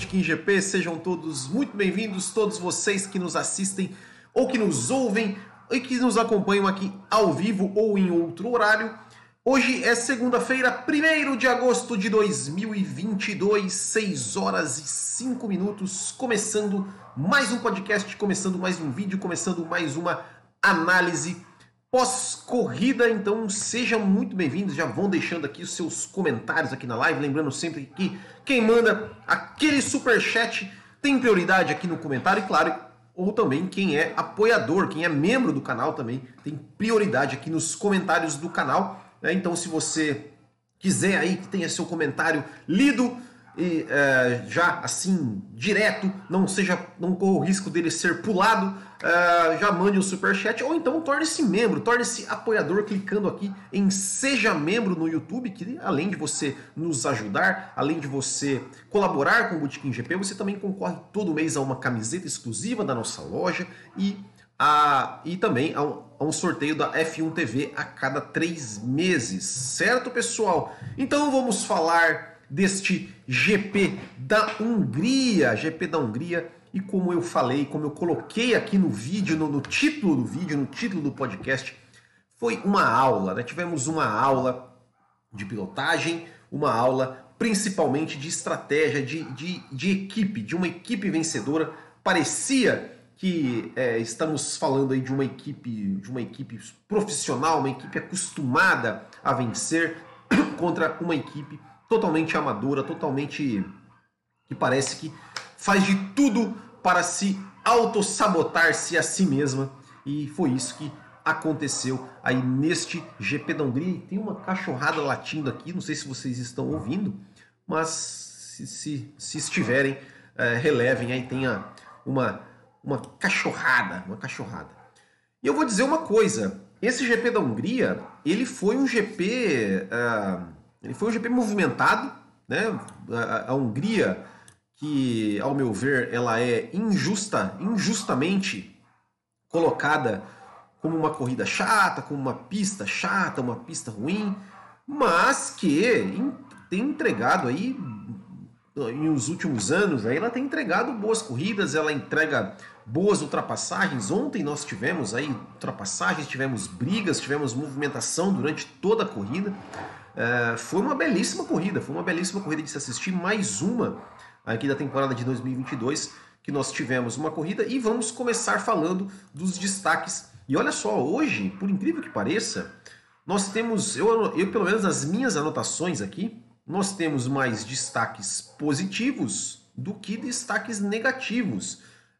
da Botequim GP. Sejam todos muito bem-vindos, todos vocês que nos assistem ou que nos ouvem e que nos acompanham aqui ao vivo ou em outro horário. Hoje é segunda-feira, 1 de agosto de 2022, 6 horas e 5 minutos, começando mais um podcast, começando mais um vídeo, começando mais uma análise pós-corrida. Então sejam muito bem-vindos. Já vão deixando aqui os seus comentários aqui na live. Lembrando sempre que quem manda aquele super chat tem prioridade aqui no comentário, e claro, ou também quem é apoiador, quem é membro do canal também tem prioridade aqui nos comentários do canal. Né? Então, se você quiser aí que tenha seu comentário lido e é, já assim direto, não seja, não corra o risco dele ser pulado, é, já mande um super chat ou então torne-se membro, torne-se apoiador clicando aqui em seja membro no YouTube, que além de você nos ajudar, além de você colaborar com o Botequim GP, você também concorre todo mês a uma camiseta exclusiva da nossa loja e a, e também a um, a um, sorteio da F1 TV a cada três meses, certo, pessoal? Então vamos falar deste GP da Hungria, GP da Hungria. E como eu falei, como eu coloquei aqui no vídeo, no, no título do vídeo, no título do podcast, foi uma aula, né? Tivemos uma aula de pilotagem, uma aula principalmente de estratégia, de, de, de equipe, de uma equipe vencedora. Parecia que é, estamos falando aí de uma equipe, de uma equipe profissional, uma equipe acostumada a vencer contra uma equipe totalmente amadora, totalmente que parece que faz de tudo para se autossabotar-se a si mesma. E foi isso que aconteceu aí neste GP da Hungria. tem uma cachorrada latindo aqui, não sei se vocês estão ouvindo, mas se, se, se estiverem, é, relevem aí, tenha uma, uma cachorrada, uma cachorrada. E eu vou dizer uma coisa, esse GP da Hungria, ele foi um GP... Uh, ele foi um GP movimentado, né? A, a, Hungria, que ao meu ver ela é injusta, injustamente colocada como uma corrida chata, como uma pista chata, uma pista ruim, mas que tem entregado aí nos últimos anos, aí ela tem entregado boas corridas, ela entrega boas ultrapassagens. Ontem nós tivemos aí ultrapassagens, tivemos brigas, tivemos movimentação durante toda a corrida. É, foi uma belíssima corrida, foi uma belíssima corrida de se assistir, mais uma aqui da temporada de 2022 que nós tivemos uma corrida e vamos começar falando dos destaques. E olha só, hoje, por incrível que pareça, nós temos, eu, eu pelo menos nas minhas anotações aqui, nós temos mais destaques positivos do que destaques negativos.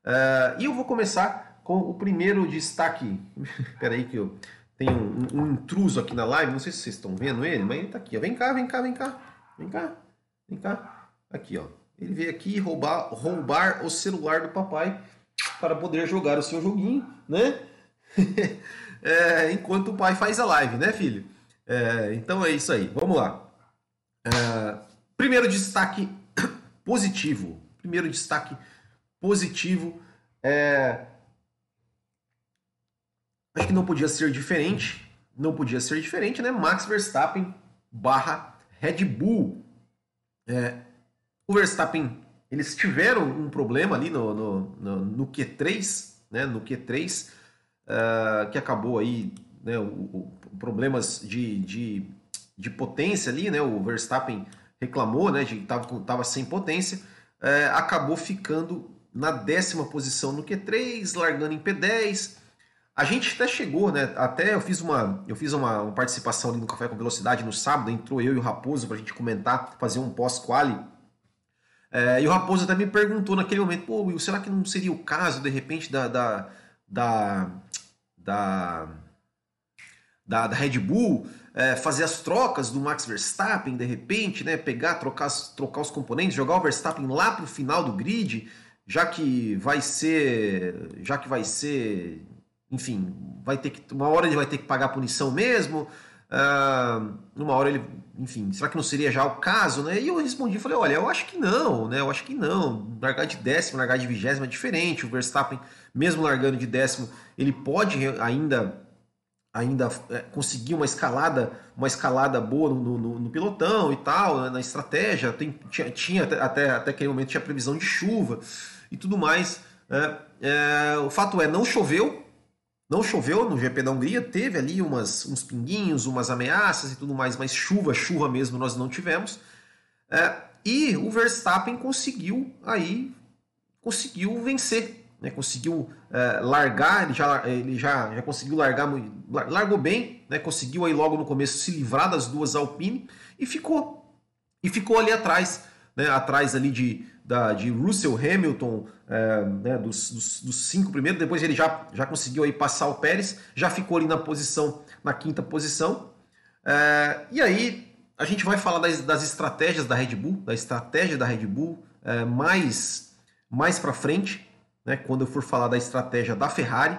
Uh, e eu vou começar com o primeiro destaque. Peraí que eu tem um, um, intruso aqui na live, não sei se vocês estão vendo ele, mas ele tá aqui, ó. Vem cá, vem cá, vem cá. Vem cá, vem cá. Aqui, ó. Ele veio aqui roubar, roubar o celular do papai para poder jogar o seu joguinho, né? é, enquanto o pai faz a live, né, filho? É, então é isso aí. Vamos lá. É, primeiro destaque positivo. Primeiro destaque positivo é Acho que não podia ser diferente. Não podia ser diferente, né? Max Verstappen barra Red Bull. É, o Verstappen, eles tiveram um problema ali no, no, no, no Q3, né? No Q3, uh, é, que acabou aí, né? O, o, problemas de, de, de potência ali, né? O Verstappen reclamou, né? De que tava, tava sem potência. Uh, acabou ficando na décima posição no Q3, largando em P10. A gente até chegou, né? Até eu fiz uma, eu fiz uma, uma participação ali no Café com Velocidade no sábado, entrou eu e o Raposo para a gente comentar, fazer um pós-quali. É, e o Raposo até me perguntou naquele momento, pô, Will, será que não seria o caso, de repente, da, da, da, da, da, da Red Bull é, fazer as trocas do Max Verstappen, de repente, né? Pegar, trocar, trocar os componentes, jogar o Verstappen lá para o final do grid, já que vai ser, já que vai ser enfim, vai ter que uma hora ele vai ter que pagar a punição mesmo, uh, uma hora ele, enfim, será que não seria já o caso, né? E eu respondi, falei, olha, eu acho que não, né? Eu acho que não. Largar de décimo, largar de vigésimo é diferente. O Verstappen, mesmo largando de décimo, ele pode ainda ainda é, conseguir uma escalada, uma escalada boa no, no, no pilotão e tal, né, na estratégia. Tem, tinha, tinha até, até aquele momento tinha previsão de chuva e tudo mais. É, é, o fato é, não choveu, não choveu no GP da Hungria, teve ali umas, uns pinguinhos, umas ameaças e tudo mais, mas chuva, chuva mesmo nós não tivemos. É, e o Verstappen conseguiu aí, conseguiu vencer né, conseguiu é, largar, ele, já, ele já, já conseguiu largar, largou bem, né, conseguiu aí logo no começo se livrar das duas Alpine e ficou. E ficou ali atrás, né, atrás ali de, da, de Russell Hamilton, é, né, dos, dos, dos, cinco primeiros, depois ele já, já conseguiu aí passar o Pérez, já ficou ali na posição, na quinta posição. É, e aí a gente vai falar das, das estratégias da Red Bull, da estratégia da Red Bull é, mais, mais para frente né, quando eu for falar da estratégia da Ferrari.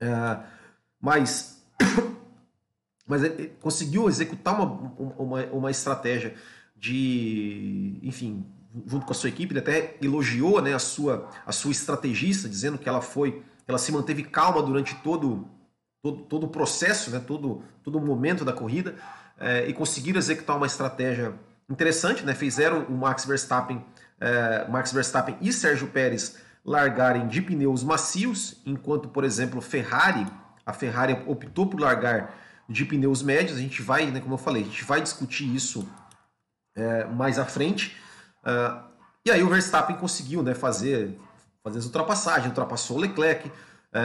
É, mas mas ele conseguiu executar uma, uma, uma estratégia de, enfim, junto com a sua equipe, ele até elogiou né, a, sua, a sua estrategista, dizendo que ela foi, ela se manteve calma durante todo, todo, todo o processo, né, todo, todo o momento da corrida, é, e conseguiram executar uma estratégia interessante, né, fizeram o Max Verstappen é, Max Verstappen e Sérgio Pérez largarem de pneus macios, enquanto, por exemplo, Ferrari, a Ferrari optou por largar de pneus médios. A gente vai, né, como eu falei, a gente vai discutir isso é, mais à frente. Uh, e aí o Verstappen conseguiu né, fazer, fazer as ultrapassagens, ultrapassou o Leclerc, é,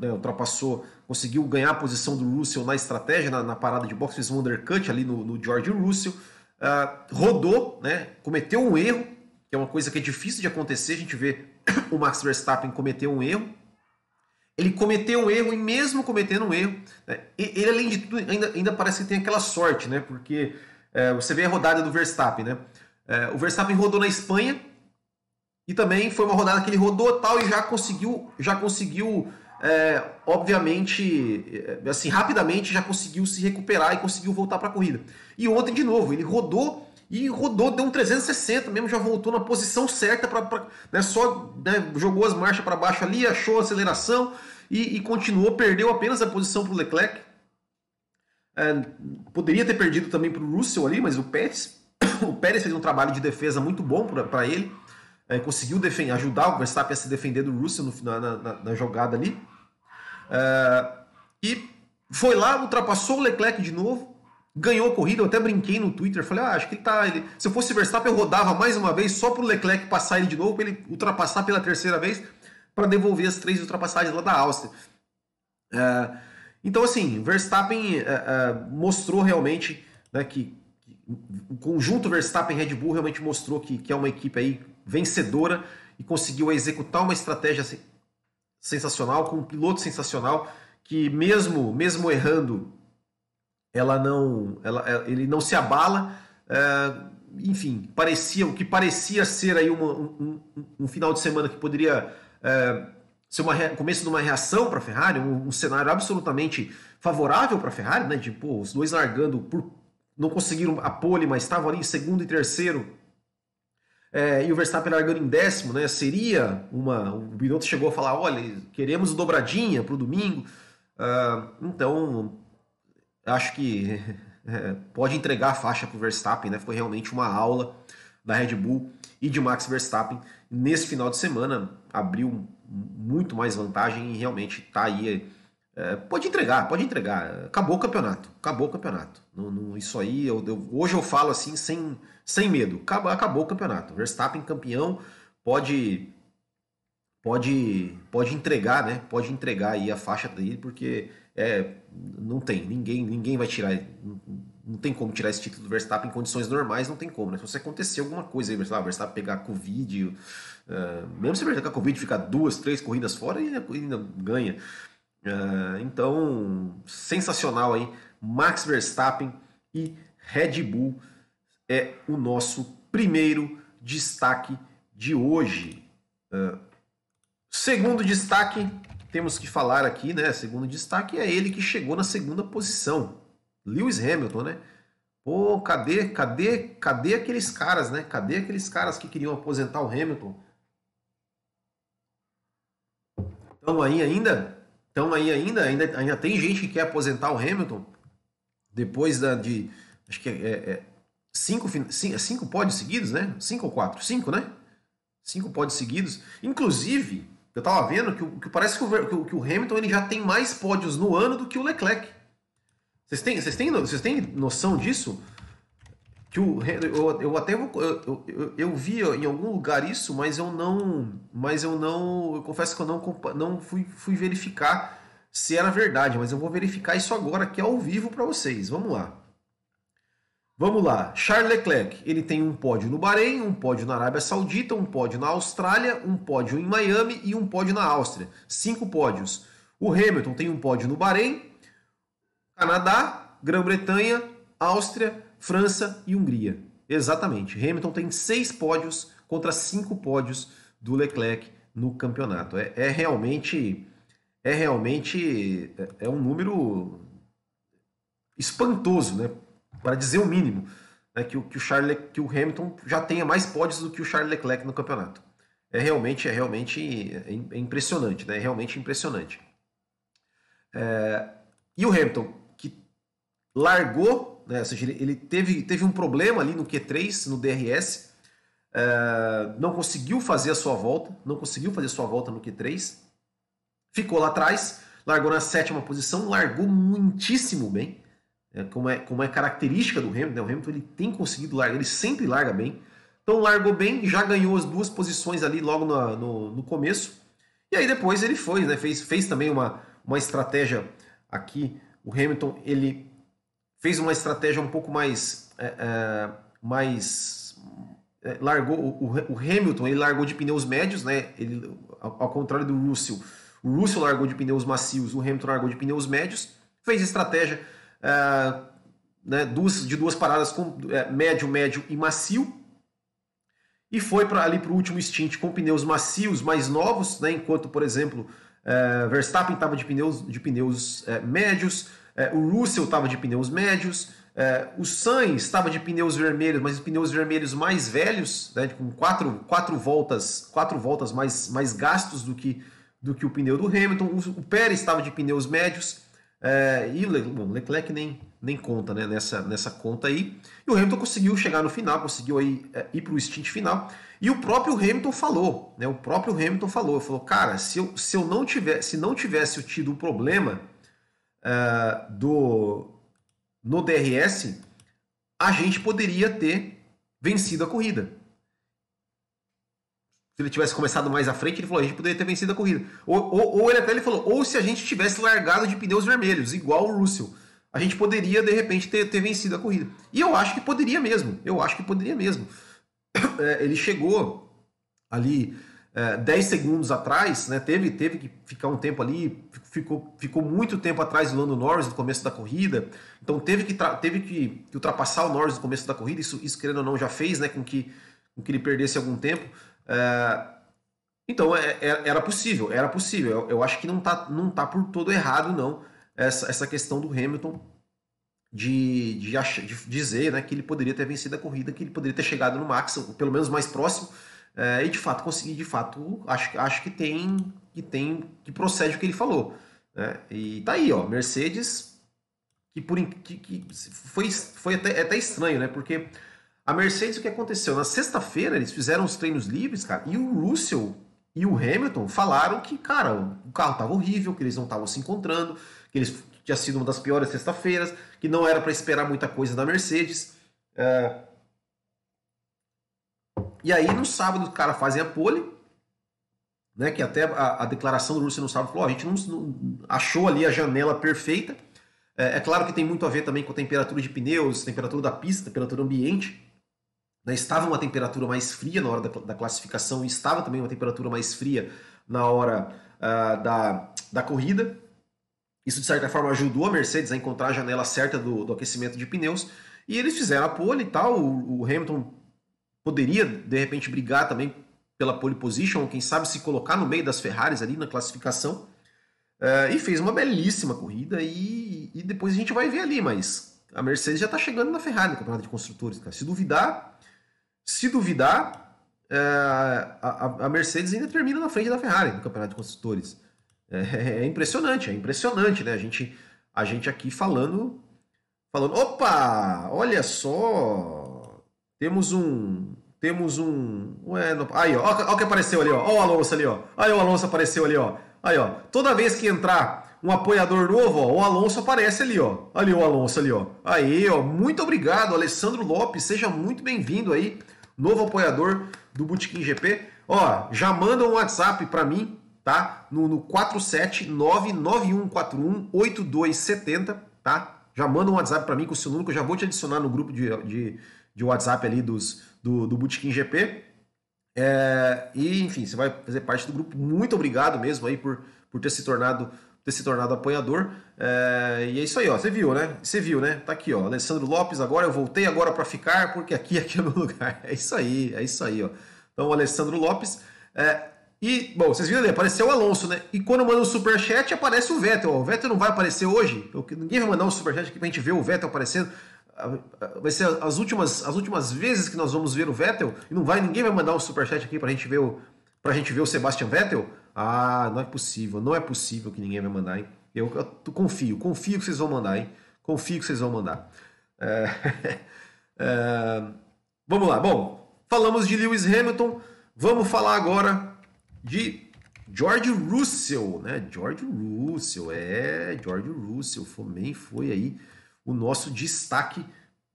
né, ultrapassou, conseguiu ganhar a posição do Russell na estratégia, na, na parada de boxe, fez um undercut ali no, no George Russell, uh, rodou, né, cometeu um erro, que é uma coisa que é difícil de acontecer, a gente vê o Max Verstappen cometeu um erro, ele cometeu um erro e mesmo cometendo um erro, né, ele além de tudo ainda, ainda parece que tem aquela sorte, né? Porque é, você vê a rodada do Verstappen, né? É, o Verstappen rodou na Espanha e também foi uma rodada que ele rodou tal e já conseguiu, já conseguiu, é, obviamente, é, assim rapidamente já conseguiu se recuperar e conseguiu voltar para a corrida. E ontem de novo ele rodou e rodou, deu um 360 mesmo, já voltou na posição certa, para né, só né, jogou as marchas para baixo ali, achou a aceleração e, e continuou, perdeu apenas a posição para o Leclerc. É, poderia ter perdido também para o Russell ali, mas o Pérez, o Pérez fez um trabalho de defesa muito bom para ele, é, conseguiu defender, ajudar o Verstappen a se defender do Russell no, na, na, na, jogada ali. É, e foi lá, ultrapassou o Leclerc de novo, ganhou a corrida, eu até brinquei no Twitter, falei, ah, acho que ele tá. Ele... Se eu fosse Verstappen, eu rodava mais uma vez só pro Leclerc passar ele de novo, para ele ultrapassar pela terceira vez, para devolver as três ultrapassagens lá da Áustria. É, então, assim, Verstappen é, é, mostrou realmente né, que, o conjunto Verstappen Red Bull realmente mostrou que, que é uma equipe aí vencedora e conseguiu executar uma estratégia sensacional, com um piloto sensacional, que mesmo, mesmo errando ela não, ela, ele não se abala. É, enfim, parecia o que parecia ser aí uma, um, um, final de semana que poderia é, ser uma começo de uma reação para a Ferrari, um, um, cenário absolutamente favorável para a Ferrari, né? Tipo, os dois largando por não conseguiram a pole, mas estavam ali em segundo e terceiro. É, e o Verstappen largando em décimo, né? Seria uma. O piloto chegou a falar: olha, queremos dobradinha para o domingo. Uh, então, acho que é, pode entregar a faixa para o Verstappen, né? Foi realmente uma aula da Red Bull e de Max Verstappen. Nesse final de semana abriu muito mais vantagem e realmente está aí. É, pode entregar, pode entregar. Acabou o campeonato. Acabou o campeonato. No, no, isso aí, eu, eu, hoje eu falo assim, sem, sem medo. Acabou, acabou o campeonato. Verstappen campeão pode pode pode entregar, né? Pode entregar aí a faixa dele, porque é, não tem, ninguém, ninguém vai tirar, não, não, tem como tirar esse título do Verstappen em condições normais, não tem como, né? Se você acontecer alguma coisa aí, o Verstappen pegar Covid, uh, mesmo se ele pegar Covid ficar duas, três corridas fora, ele ainda ganha. Uh, então, sensacional aí, Max Verstappen e Red Bull é o nosso primeiro destaque de hoje. Uh, segundo destaque temos que falar aqui, né? Segundo destaque é ele que chegou na segunda posição. Lewis Hamilton, né? Pô, cadê, cadê, cadê aqueles caras, né? Cadê aqueles caras que queriam aposentar o Hamilton? Estão aí ainda? Então aí ainda, ainda, ainda tem gente que quer aposentar o Hamilton depois da, de. Acho que é, é, é cinco, cinco, cinco pódios seguidos, né? Cinco ou quatro? Cinco, né? Cinco pódios seguidos. Inclusive, eu tava vendo que, que parece que o, que o Hamilton ele já tem mais pódios no ano do que o Leclerc. Vocês têm, vocês têm, vocês têm noção disso? Que o eu, eu até eu, eu, eu, vi em algum lugar isso, mas eu não, mas eu não, eu confesso que eu não não fui, fui verificar se era verdade, mas eu vou verificar isso agora aqui ao vivo para vocês. Vamos lá. Vamos lá. Charles Leclerc, ele tem um pódio no Bahrein, um pódio na Arábia Saudita, um pódio na Austrália, um pódio em Miami e um pódio na Áustria. Cinco pódios. O Hamilton tem um pódio no Bahrein, Canadá, Grã-Bretanha, Áustria, França e Hungria. Exatamente. Hamilton tem seis pódios contra cinco pódios do Leclerc no campeonato. É, é realmente é realmente é, é um número espantoso, né? Para dizer o mínimo, né? que, o, que o Charles, que o Hamilton já tenha mais pódios do que o Charles Leclerc no campeonato. É realmente é realmente é, é impressionante, né? É realmente impressionante. É, e o Hamilton que largou né? Ou seja, ele, ele, teve, teve um problema ali no Q3, no DRS, é, não conseguiu fazer a sua volta, não conseguiu fazer a sua volta no Q3, ficou lá atrás, largou na sétima posição, largou muitíssimo bem, é, como, é, como é característica do Hamilton, né? o Hamilton ele tem conseguido largar, ele sempre larga bem, então largou bem, já ganhou as duas posições ali logo no, no, no começo, e aí depois ele foi, né? fez, fez também uma, uma estratégia aqui, o Hamilton ele fez uma estratégia um pouco mais. É, é, mais é, largou o, o, Hamilton ele largou de pneus médios, né? Ele, ao, ao, contrário do Russell, o Russell largou de pneus macios, o Hamilton largou de pneus médios, fez estratégia é, né, duas, de duas paradas com médio, médio e macio, e foi para ali para o último stint com pneus macios mais novos, né? Enquanto, por exemplo, Verstappen estava de pneus de pneus médios. É, o Russell estava de pneus médios, é, o Sainz estava de pneus vermelhos, mas pneus vermelhos mais velhos, né, com quatro, quatro voltas, quatro voltas mais, mais gastos do que, do que o pneu do Hamilton. O, o Pérez estava de pneus médios é, e o Leclerc nem, nem conta né, nessa, nessa conta aí. E o Hamilton conseguiu chegar no final, conseguiu aí, é, ir para o stint final. E o próprio Hamilton falou, né, o próprio Hamilton falou, falou, cara, se eu, se eu não tivesse, se não tivesse tido o problema uh, do no DRS, a gente poderia ter vencido a corrida. Se ele tivesse começado mais à frente, ele falou, a gente poderia ter vencido a corrida. Ou, ou, ou ele até ele falou, ou se a gente tivesse largado de pneus vermelhos, igual o Russell, a gente poderia, de repente, ter, ter vencido a corrida. E eu acho que poderia mesmo. Eu acho que poderia mesmo. É, ele chegou ali é, 10 segundos atrás, né, teve, teve que ficar um tempo ali, ficou, ficou muito tempo atrás do Lando Norris no começo da corrida, então teve que, teve que, que, ultrapassar o Norris no começo da corrida, isso, isso querendo ou não já fez né, com, que, com que ele perdesse algum tempo. É, então é, é era possível, era possível. Eu, eu, acho que não tá, não tá por todo errado, não, essa, essa questão do Hamilton de, de, de dizer né, que ele poderia ter vencido a corrida, que ele poderia ter chegado no Max, pelo menos mais próximo é, e de fato consegui, de fato, acho, acho que tem, que tem, que procede o que ele falou. Né? E tá aí, ó, Mercedes, que por que, que foi, foi até, até estranho, né? Porque a Mercedes, o que aconteceu? Na sexta-feira eles fizeram os treinos livres, cara, e o Russell e o Hamilton falaram que, cara, o carro tava horrível, que eles não estavam se encontrando, que eles tinha sido uma das piores sexta-feiras, que não era para esperar muita coisa da Mercedes. É, e aí no sábado o cara fazem a pole, né, que até a, a declaração do Russell no sábado falou, a gente não, não, achou ali a janela perfeita. É, é, claro que tem muito a ver também com a temperatura de pneus, temperatura da pista, temperatura ambiente. Né, estava uma temperatura mais fria na hora da, da, classificação e estava também uma temperatura mais fria na hora uh, da, da corrida. Isso, de certa forma, ajudou a Mercedes a encontrar a janela certa do, do aquecimento de pneus. E eles fizeram a pole e tal. O, o Hamilton poderia de repente brigar também pela pole position, ou quem sabe se colocar no meio das Ferraris ali na classificação. Uh, e fez uma belíssima corrida e, e, depois a gente vai ver ali, mas a Mercedes já está chegando na Ferrari no campeonato de construtores. Cara. Se duvidar, se duvidar, uh, a, a, Mercedes ainda termina na frente da Ferrari no campeonato de construtores. É, é, impressionante, é impressionante, né? A gente, a gente aqui falando, falando, opa, olha só, temos um, temos um, ué, não, aí, ó, ó o que apareceu ali, ó, ó o Alonso ali, ó, aí o Alonso apareceu ali, ó, aí, ó, toda vez que entrar um apoiador novo, ó, o Alonso aparece ali, ó, ali o Alonso ali, ó, aí, ó, muito obrigado, Alessandro Lopes, seja muito bem-vindo aí, novo apoiador do Botequim GP, ó, já manda um WhatsApp para mim, tá? No, no 47991418270, tá? Já manda um WhatsApp para mim com o seu número, que eu já vou te adicionar no grupo de, de, de WhatsApp ali dos, do, do Bootkin GP. É, e, enfim, você vai fazer parte do grupo. Muito obrigado mesmo aí por, por ter se tornado ter se tornado apoiador. É, e é isso aí, ó. Você viu, né? Você viu, né? Tá aqui, ó. Alessandro Lopes, agora eu voltei agora para ficar, porque aqui, aqui é meu lugar. É isso aí, é isso aí, ó. Então, Alessandro Lopes. É, e, bom, vocês viram ali, apareceu o Alonso, né? E quando manda o um superchat, aparece o Vettel. O Vettel não vai aparecer hoje. Ninguém vai mandar um superchat aqui pra gente ver o Vettel aparecendo. Vai ser as últimas, as últimas vezes que nós vamos ver o Vettel. E não vai, ninguém vai mandar um superchat aqui pra gente ver o, pra gente ver o Sebastian Vettel. Ah, não é possível, não é possível que ninguém vai mandar, hein? Eu, eu confio, confio que vocês vão mandar, hein? Confio que vocês vão mandar. É, é, vamos lá, bom, falamos de Lewis Hamilton, vamos falar agora de George Russell, né? George Russell, é, George Russell também foi aí o nosso destaque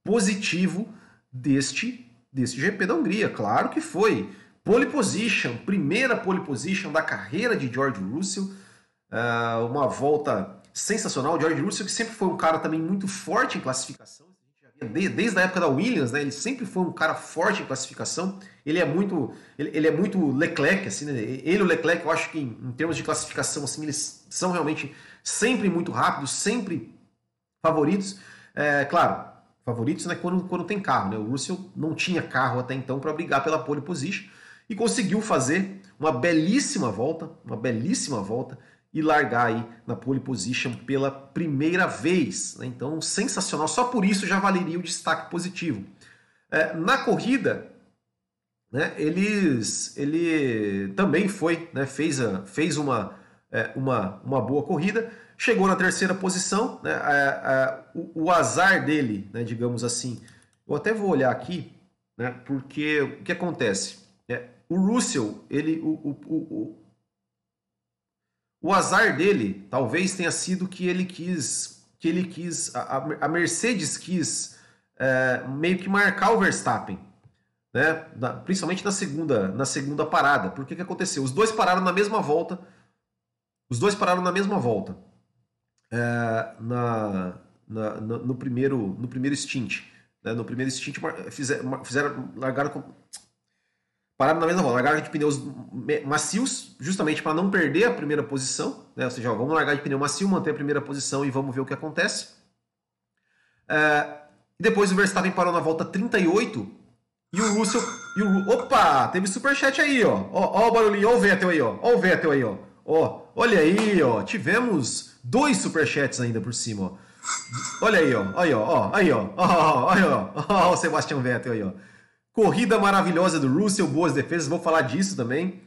positivo deste, deste GP da Hungria. Claro que foi. Pole position, primeira pole position da carreira de George Russell. Uh, uma volta sensacional. George Russell, que sempre foi um cara também muito forte em classificação desde a época da Williams, né? Ele sempre foi um cara forte em classificação. Ele é muito, ele, ele é muito Leclerc, assim, né? Ele e o Leclerc, eu acho que em, em, termos de classificação, assim, eles são realmente sempre muito rápidos, sempre favoritos. É, claro, favoritos, né? Quando, quando tem carro, né? O Russell não tinha carro até então para brigar pela pole position e conseguiu fazer uma belíssima volta, uma belíssima volta e largar aí na pole position pela primeira vez. Né? Então, sensacional. Só por isso já valeria o destaque positivo. É, na corrida, né, eles, ele também foi, né, fez, a, fez uma, é, uma, uma boa corrida, chegou na terceira posição. Né, a, a, o, o, azar dele, né, digamos assim, eu até vou olhar aqui, né, porque o que acontece? É, o Russell, ele, o, o, o o azar dele talvez tenha sido que ele quis, que ele quis, a, a Mercedes quis é, meio que marcar o Verstappen, né? Na, principalmente na segunda, na segunda parada. Por que que aconteceu? Os dois pararam na mesma volta. Os dois pararam na mesma volta. É, na, na, no primeiro, no primeiro stint. Né? No primeiro stint fizeram, fizeram largaram com, pararam na mesma volta, largaram de pneus macios, justamente para não perder a primeira posição, né? ou seja, ó, vamos largar de pneu macio, manter a primeira posição e vamos ver o que acontece. É, depois o Verstappen parou na volta 38 e o Russell. E o, opa! Teve superchat aí, ó. Ó, ó o barulhinho, ó o Vettel aí, ó. Ó o Vettel aí, ó. Ó, olha aí, ó. Tivemos dois superchats ainda por cima, ó. Olha aí, ó. Aí, ó. aí, ó. Aí, ó. O Sebastian Vettel aí, ó. Corrida maravilhosa do Russell, boas defesas, vou falar disso também.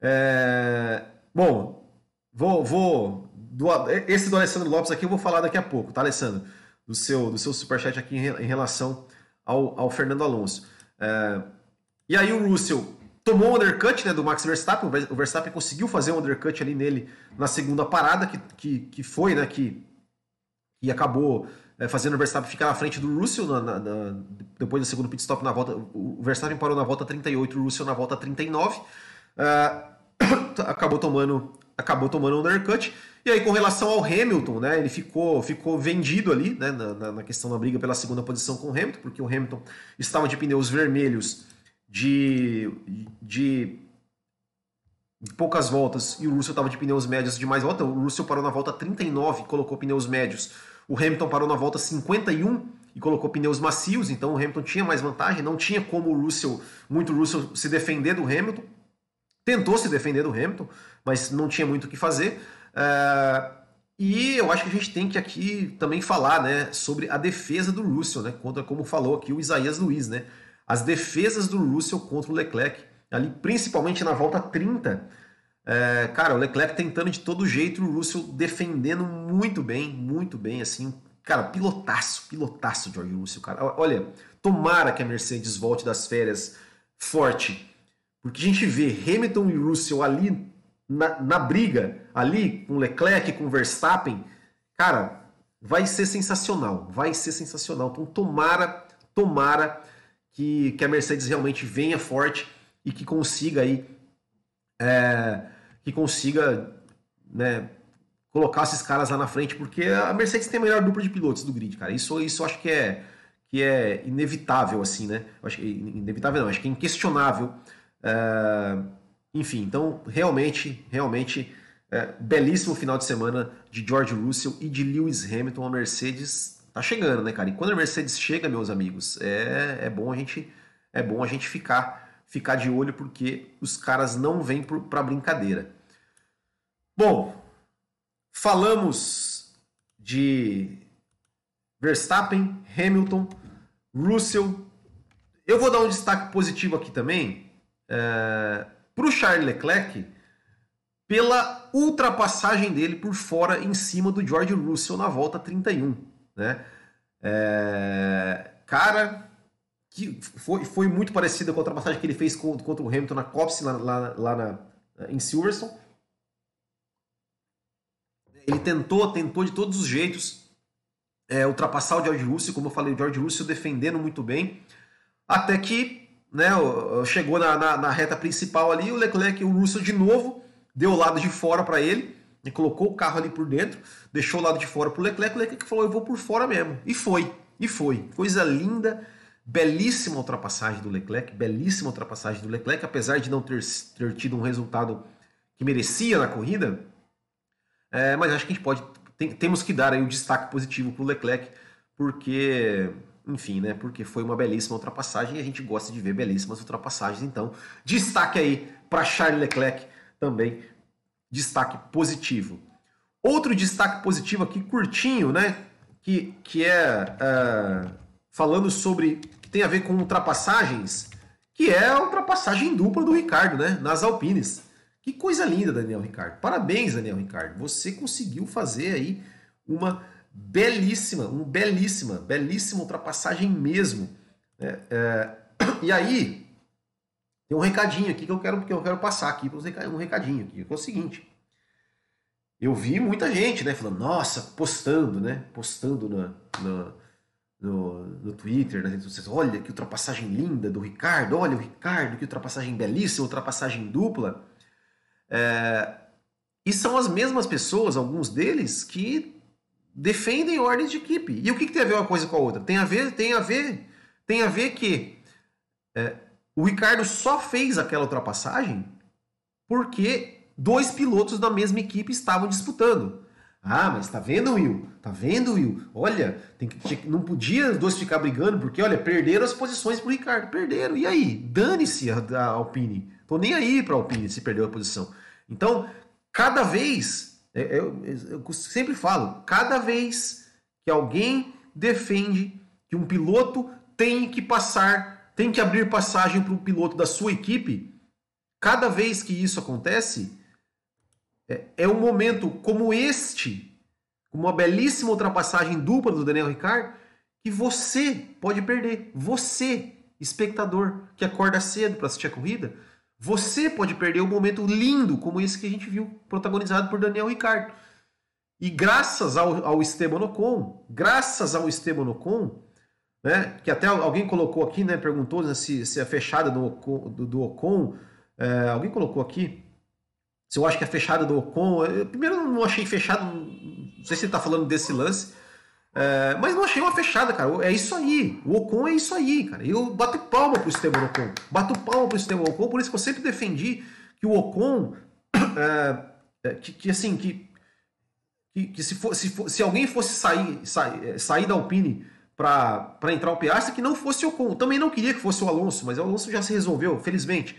É... Bom, vou, vou do, esse do Alessandro Lopes aqui eu vou falar daqui a pouco, tá, Alessandro? Do seu, do seu superchat aqui em relação ao, ao Fernando Alonso. É... E aí o Russell tomou o undercut né, do Max Verstappen, o Verstappen conseguiu fazer um undercut ali nele na segunda parada, que, que, que foi, né, que, que acabou é, fazendo o Verstappen ficar na frente do Russell na, na, na, depois do segundo pit stop na volta. O Verstappen parou na volta 38, o Russell na volta 39. Uh, acabou tomando acabou tomando um undercut. E aí, com relação ao Hamilton, né, ele ficou, ficou vendido ali né, na, na questão da briga pela segunda posição com o Hamilton, porque o Hamilton estava de pneus vermelhos de, de, poucas voltas e o Russell estava de pneus médios de mais volta. O Russell parou na volta 39, colocou pneus médios. O Hamilton parou na volta 51 e colocou pneus macios, então o Hamilton tinha mais vantagem, não tinha como o Russell, muito Russell se defender do Hamilton. Tentou se defender do Hamilton, mas não tinha muito o que fazer. Uh, e eu acho que a gente tem que aqui também falar né, sobre a defesa do Russell, né, contra, como falou aqui o Isaías Luiz. Né, as defesas do Russell contra o Leclerc, ali principalmente na volta 30. É, cara, o Leclerc tentando de todo jeito, o Russell defendendo muito bem, muito bem, assim. Cara, pilotaço, pilotaço George Russell, cara. Olha, tomara que a Mercedes volte das férias forte, porque a gente vê Hamilton e Russell ali na, na briga, ali com Leclerc, com Verstappen, cara, vai ser sensacional, vai ser sensacional. Então tomara, tomara que, que a Mercedes realmente venha forte e que consiga aí é, que consiga né, colocar esses caras lá na frente, porque a Mercedes tem a melhor dupla de pilotos do grid, cara. Isso, isso acho que é, que é inevitável, assim, né? Acho que, inevitável não, acho que é inquestionável. É, enfim, então realmente, realmente, é, belíssimo final de semana de George Russell e de Lewis Hamilton. A Mercedes tá chegando, né, cara? E quando a Mercedes chega, meus amigos, é, é bom a gente é bom a gente ficar ficar de olho porque os caras não vêm para brincadeira. Bom, falamos de Verstappen, Hamilton, Russell. Eu vou dar um destaque positivo aqui também é, para o Charles Leclerc pela ultrapassagem dele por fora em cima do George Russell na volta 31. Né? É, cara, que foi, foi muito parecida com a ultrapassagem que ele fez contra o Hamilton na Copse, lá, lá, lá na, em Silverstone. Ele tentou, tentou de todos os jeitos é, ultrapassar o George Russell, como eu falei, o George Russell defendendo muito bem, até que né, chegou na, na, na reta principal ali, o Leclerc e o Russell de novo deu o lado de fora para ele, e colocou o carro ali por dentro, deixou o lado de fora para o Leclerc, o Leclerc falou, eu vou por fora mesmo, e foi, e foi, coisa linda, belíssima ultrapassagem do Leclerc, belíssima ultrapassagem do Leclerc, apesar de não ter, ter tido um resultado que merecia na corrida, é, mas acho que a gente pode. Tem, temos que dar aí o destaque positivo para o Leclerc, porque. Enfim, né? Porque foi uma belíssima ultrapassagem e a gente gosta de ver belíssimas ultrapassagens. Então, destaque aí para Charles Leclerc também. Destaque positivo. Outro destaque positivo aqui, curtinho, né? Que, que é uh, falando sobre. que tem a ver com ultrapassagens, que é a ultrapassagem dupla do Ricardo, né? Nas Alpines. Que coisa linda, Daniel Ricardo. Parabéns, Daniel Ricardo. Você conseguiu fazer aí uma belíssima, uma belíssima, belíssima ultrapassagem mesmo. É, é, e aí, tem um recadinho aqui que eu quero, que eu quero passar aqui um recadinho aqui, que é o seguinte. Eu vi muita gente, né, falando, nossa, postando, né, postando na, na no, no Twitter, nas redes sociais, olha que ultrapassagem linda do Ricardo, olha o Ricardo, que ultrapassagem belíssima, ultrapassagem dupla. É, e são as mesmas pessoas, alguns deles, que defendem ordens de equipe. E o que, que tem a ver uma coisa com a outra? Tem a ver, tem a ver, tem a ver que é, o Ricardo só fez aquela ultrapassagem porque dois pilotos da mesma equipe estavam disputando. Ah, mas tá vendo, Will? Tá vendo, Will? Olha, tem que, não podia os dois ficar brigando, porque, olha, perderam as posições pro Ricardo. Perderam. E aí? Dane-se a, a Alpine. Tô nem aí para a Alpine se perdeu a posição. Então, cada vez, é, eu, eu, sempre falo, cada vez que alguém defende que um piloto tem que passar, tem que abrir passagem para o piloto da sua equipe, cada vez que isso acontece, é, é um momento como este, uma belíssima ultrapassagem dupla do Daniel Ricciardo, que você pode perder. Você, espectador que acorda cedo para assistir a corrida, você pode perder um momento lindo como esse que a gente viu, protagonizado por Daniel Ricardo. E graças ao, ao Esteban Ocon, graças ao Esteban Ocon, né, que até alguém colocou aqui, né, perguntou né, se, se a fechada do Ocon, do, do Ocon é, alguém colocou aqui, se eu acho que a fechada do Ocon, eu, primeiro não achei fechado, não sei se ele está falando desse lance, é, mas não achei uma fechada, cara. É isso aí. O Ocon é isso aí, cara. Eu bato palma pro Esteban Ocon. Bato palma pro Esteban Ocon, por isso que eu sempre defendi que o Ocon. É, é, que, que, assim, que, que, que se, for, se, for, se alguém fosse sair, sair, é, sair da Alpine para entrar o Piastri, que não fosse o Ocon. Também não queria que fosse o Alonso, mas o Alonso já se resolveu, felizmente.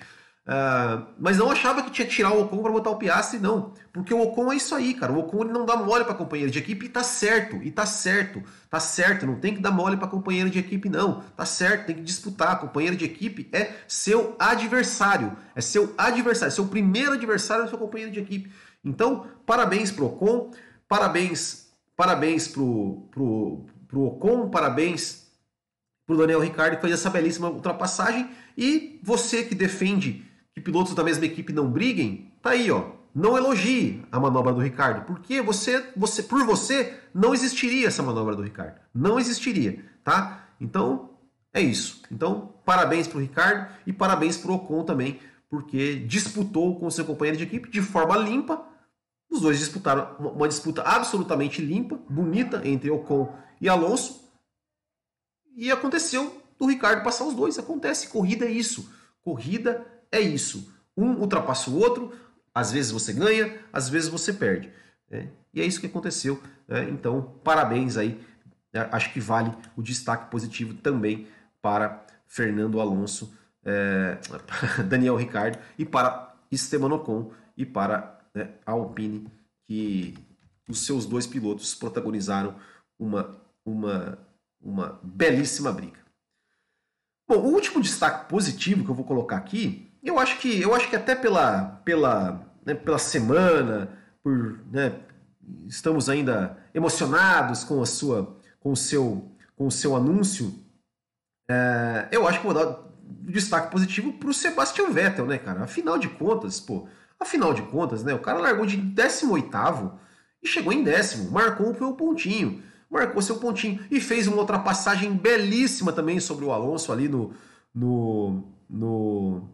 Uh, mas não achava que tinha que tirar o Ocon para botar o Piastri, não. Porque o Ocon é isso aí, cara. O Ocon ele não dá mole para companheiro de equipe e tá certo. E tá certo. Tá certo. Não tem que dar mole para companheiro de equipe, não. Tá certo. Tem que disputar. Companheiro de equipe é seu adversário. É seu adversário. Seu primeiro adversário é seu companheiro de equipe. Então, parabéns pro Ocon. Parabéns, parabéns pro, pro, pro Ocon. Parabéns pro Daniel Ricciardo que fez essa belíssima ultrapassagem. E você que defende que pilotos da mesma equipe não briguem, tá aí, ó. Não elogie a manobra do Ricardo, porque você, você, por você, não existiria essa manobra do Ricardo. Não existiria, tá? Então, é isso. Então, parabéns para o Ricardo e parabéns para o Ocon também, porque disputou com seu companheiro de equipe de forma limpa. Os dois disputaram uma disputa absolutamente limpa, bonita entre Ocon e Alonso. E aconteceu do Ricardo passar os dois. Acontece, corrida é isso. Corrida é isso. Um ultrapassa o outro, às vezes você ganha, às vezes você perde. Né? E é isso que aconteceu. Né? Então, parabéns aí. É, acho que vale o destaque positivo também para Fernando Alonso, é, Daniel Ricardo e para Esteban Ocon e para né, a Alpine, que os seus dois pilotos protagonizaram uma, uma, uma belíssima briga. Bom, o último destaque positivo que eu vou colocar aqui eu acho que, eu acho que até pela, pela, né, pela semana, por, né, estamos ainda emocionados com a sua, com o seu, com o seu anúncio. É, eu acho que vou dar destaque positivo para o Sebastian Vettel, né, cara? Afinal de contas, pô, afinal de contas, né, o cara largou de 18 e chegou em décimo, marcou o seu pontinho, marcou seu pontinho e fez uma ultrapassagem belíssima também sobre o Alonso ali no, no,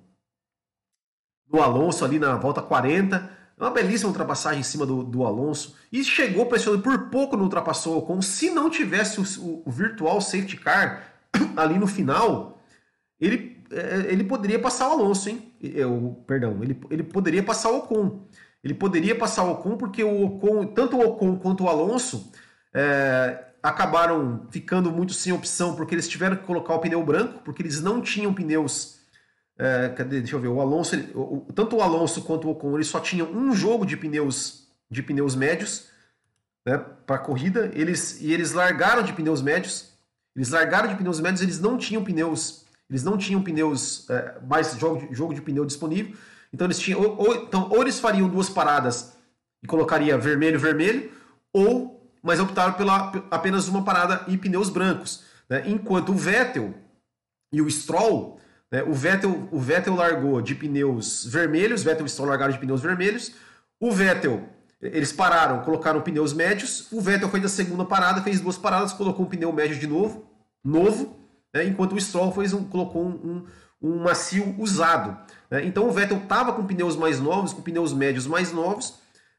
no Alonso ali na volta 40. Uma belíssima ultrapassagem em cima do, do Alonso. E chegou pressionando por pouco não ultrapassou o. Se não tivesse o, o, virtual safety car ali no final, ele, é, ele poderia passar o Alonso, hein? Eu, perdão, ele, ele poderia passar o Ocon. Ele poderia passar o Ocon porque o Ocon, tanto o Ocon quanto o Alonso é, acabaram ficando muito sem opção porque eles tiveram que colocar o pneu branco, porque eles não tinham pneus é, cadê? Deixa eu ver. O Alonso, ele, o, tanto o Alonso quanto o Ocon, eles só tinham um jogo de pneus de pneus médios né, para corrida. Eles e eles largaram de pneus médios. Eles largaram de pneus médios. Eles não tinham pneus. Eles não tinham pneus é, mais jogo de, jogo de pneu disponível. Então eles tinham ou, ou, então ou eles fariam duas paradas e colocaria vermelho vermelho ou mas optaram pela apenas uma parada e pneus brancos. Né? Enquanto o Vettel e o Stroll né? O, Vettel, o Vettel largou de pneus vermelhos, Vettel e Stroll largaram de pneus vermelhos. O Vettel, eles pararam, colocaram pneus médios. O Vettel foi da segunda parada, fez duas paradas, colocou um pneu médio de novo, novo, né? enquanto o Stroll fez um, colocou um, um, um macio usado. Né? Então o Vettel estava com pneus mais novos, com pneus médios mais novos,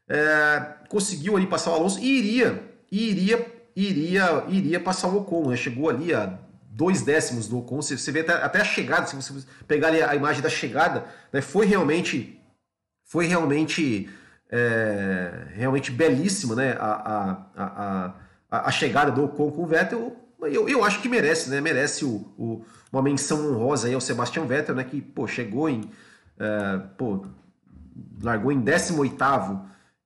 é, conseguiu ali passar o Alonso e iria, iria, iria, iria passar o Ocon. Né? Chegou ali a dois décimos do Ocon. Você, vê até, até, a chegada, se você pegar ali a imagem da chegada, né, foi realmente foi realmente é, realmente belíssima né, a, a, a, a, chegada do Ocon com o Vettel. Eu, eu acho que merece, né? Merece o, o, uma menção honrosa aí ao Sebastian Vettel, né? Que pô, chegou em. É, pô, largou em 18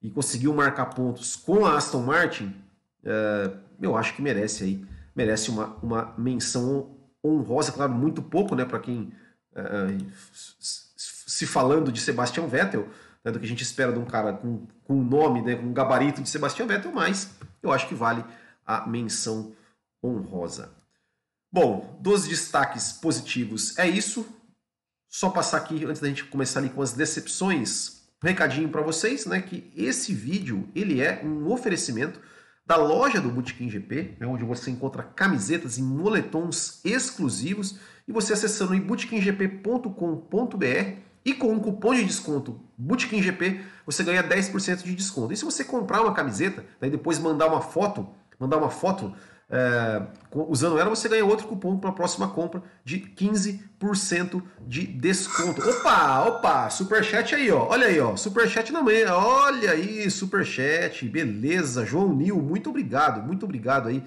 e conseguiu marcar pontos com a Aston Martin. É, eu acho que merece aí merece uma, uma menção honrosa, claro, muito pouco, né, para quem uh, se falando de Sebastian Vettel, né, do que a gente espera de um cara com, com um nome, né, com um gabarito de Sebastian Vettel, mas eu acho que vale a menção honrosa. Bom, dos destaques positivos é isso. Só passar aqui antes da gente começar ali com as decepções, um recadinho para vocês, né, que esse vídeo ele é um oferecimento da loja do Bootkin GP, né, onde você encontra camisetas e moletons exclusivos, e você acessando em bootkingp.com.br e com um cupom de desconto BootkinGP, você ganha 10% de desconto. E se você comprar uma camiseta né, e depois mandar uma foto, mandar uma foto é, usando ela, você ganha outro cupom para a próxima compra de 15% de desconto. Opa, opa, superchat aí, ó. Olha aí, ó. Superchat na manhã. Olha aí, superchat. Beleza. João Nil, muito obrigado. Muito obrigado aí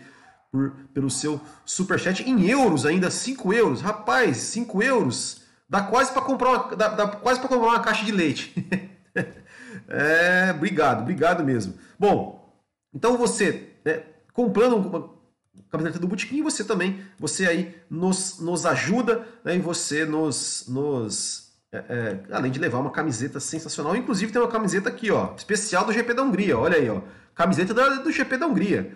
por, pelo seu superchat em euros ainda, 5 euros. Rapaz, 5 euros. Dá quase para comprar uma, dá, dá quase para comprar uma caixa de leite. é, obrigado, obrigado mesmo. Bom, então você né, comprando uma camiseta do Botequim, você também, você aí nos, nos ajuda né, e você nos, nos é, é, além de levar uma camiseta sensacional, inclusive tem uma camiseta aqui, ó, especial do GP da Hungria, olha aí, ó, camiseta do, GP da Hungria.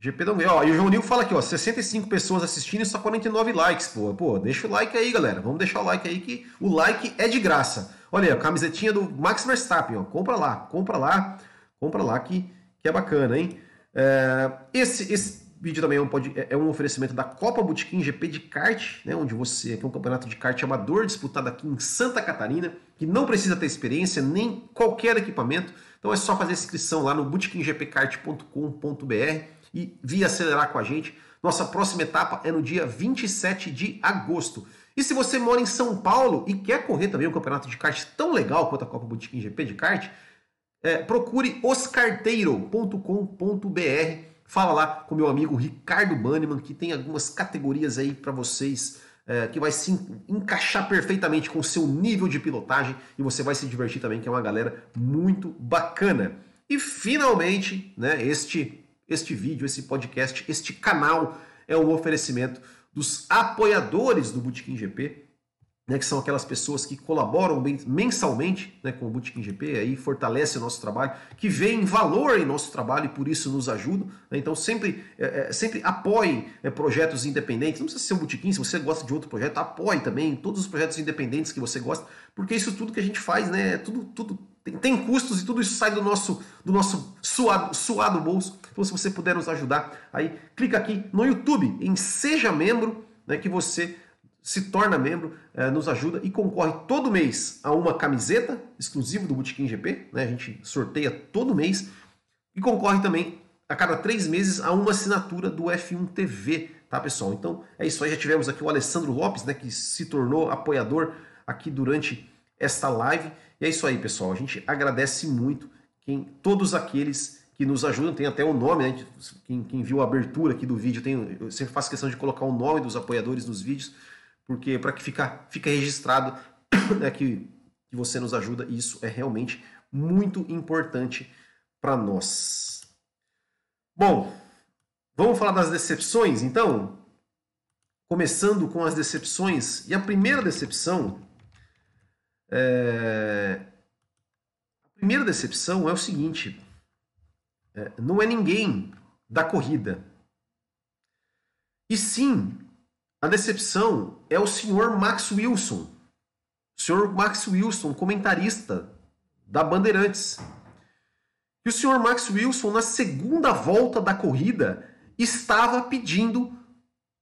GP da Hungria, ó, e o João Nil fala aqui, ó, 65 pessoas assistindo e só 49 likes, pô, pô, deixa o like aí, galera, vamos deixar o like aí que o like é de graça. Olha aí, a camisetinha do Max Verstappen, ó, compra lá, compra lá, compra lá que, que é bacana, hein? É, esse, esse vídeo também é um, pode, é, é um oferecimento da Copa Botequim GP de kart, né, onde você, aqui é um campeonato de kart amador disputado aqui em Santa Catarina, que não precisa ter experiência nem qualquer equipamento, então é só fazer inscrição lá no botequimgpkart.com.br e vir acelerar com a gente. Nossa próxima etapa é no dia 27 de agosto. E se você mora em São Paulo e quer correr também um campeonato de kart tão legal quanto a Copa Botequim GP de kart, é, procure oscarteiro.com.br. Fala lá com meu amigo Ricardo Banniman, que tem algumas categorias aí para vocês é, que vai se encaixar perfeitamente com o seu nível de pilotagem e você vai se divertir também, que é uma galera muito bacana. E finalmente, né, este, este vídeo, esse podcast, este canal é um oferecimento dos apoiadores do Bootkin GP né, que são aquelas pessoas que colaboram mensalmente né, com o Bootkin GP, aí fortalece o nosso trabalho, que veem valor em nosso trabalho e por isso nos ajudam. Né, então sempre, é, é sempre apoie é, projetos independentes, não precisa ser o Bootkin, se você gosta de outro projeto, apoie também todos os projetos independentes que você gosta, porque isso tudo que a gente faz, né, é tudo, tudo tem, tem custos e tudo isso sai do nosso, do nosso suado, suado bolso. Então se você puder nos ajudar, aí clica aqui no YouTube em Seja Membro, né, que você se torna membro, é, nos ajuda e concorre todo mês a uma camiseta exclusiva do Bootkin GP, né? a gente sorteia todo mês, e concorre também a cada três meses a uma assinatura do F1 TV, tá pessoal? Então é isso aí, já tivemos aqui o Alessandro Lopes, né, que se tornou apoiador aqui durante esta live, e é isso aí pessoal, a gente agradece muito quem, todos aqueles que nos ajudam, tem até o nome, né? Quem, quem, viu a abertura aqui do vídeo, tem, eu sempre faço questão de colocar o nome dos apoiadores nos vídeos, porque para que fica, fica registrado né, que, que você nos ajuda, e isso é realmente muito importante para nós. Bom, vamos falar das decepções, então? Começando com as decepções, e a primeira decepção é... A primeira decepção é o seguinte: é, não é ninguém da corrida, e sim a decepção é o senhor Max Wilson. O senhor Max Wilson, comentarista da Bandeirantes. E o senhor Max Wilson, na segunda volta da corrida, estava pedindo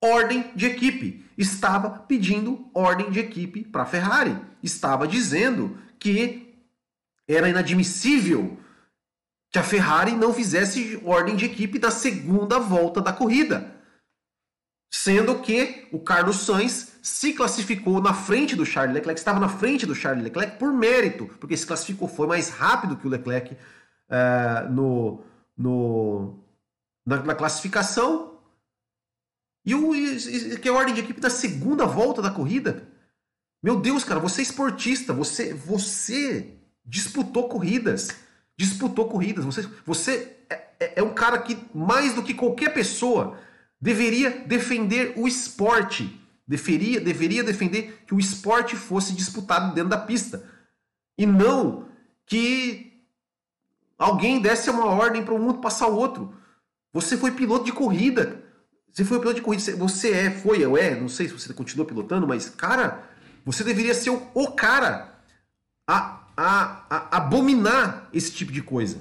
ordem de equipe. Estava pedindo ordem de equipe para a Ferrari. Estava dizendo que era inadmissível que a Ferrari não fizesse ordem de equipe da segunda volta da corrida sendo que o Carlos Sainz se classificou na frente do Charles Leclerc, estava na frente do Charles Leclerc por mérito, porque se classificou, foi mais rápido que o Leclerc uh, no, no, na, na, classificação. E, o, e, que é a ordem de equipe da segunda volta da corrida. Meu Deus, cara, você é esportista, você, você disputou corridas, disputou corridas, você, você é, é, é um cara que, mais do que qualquer pessoa, deveria defender o esporte. Deveria, deveria defender que o esporte fosse disputado dentro da pista. E não que alguém desse uma ordem para um outro passar o outro. Você foi piloto de corrida. Você foi piloto de corrida. Você é, foi, ou é, não sei se você continua pilotando, mas, cara, você deveria ser o, o cara a, a, a abominar esse tipo de coisa.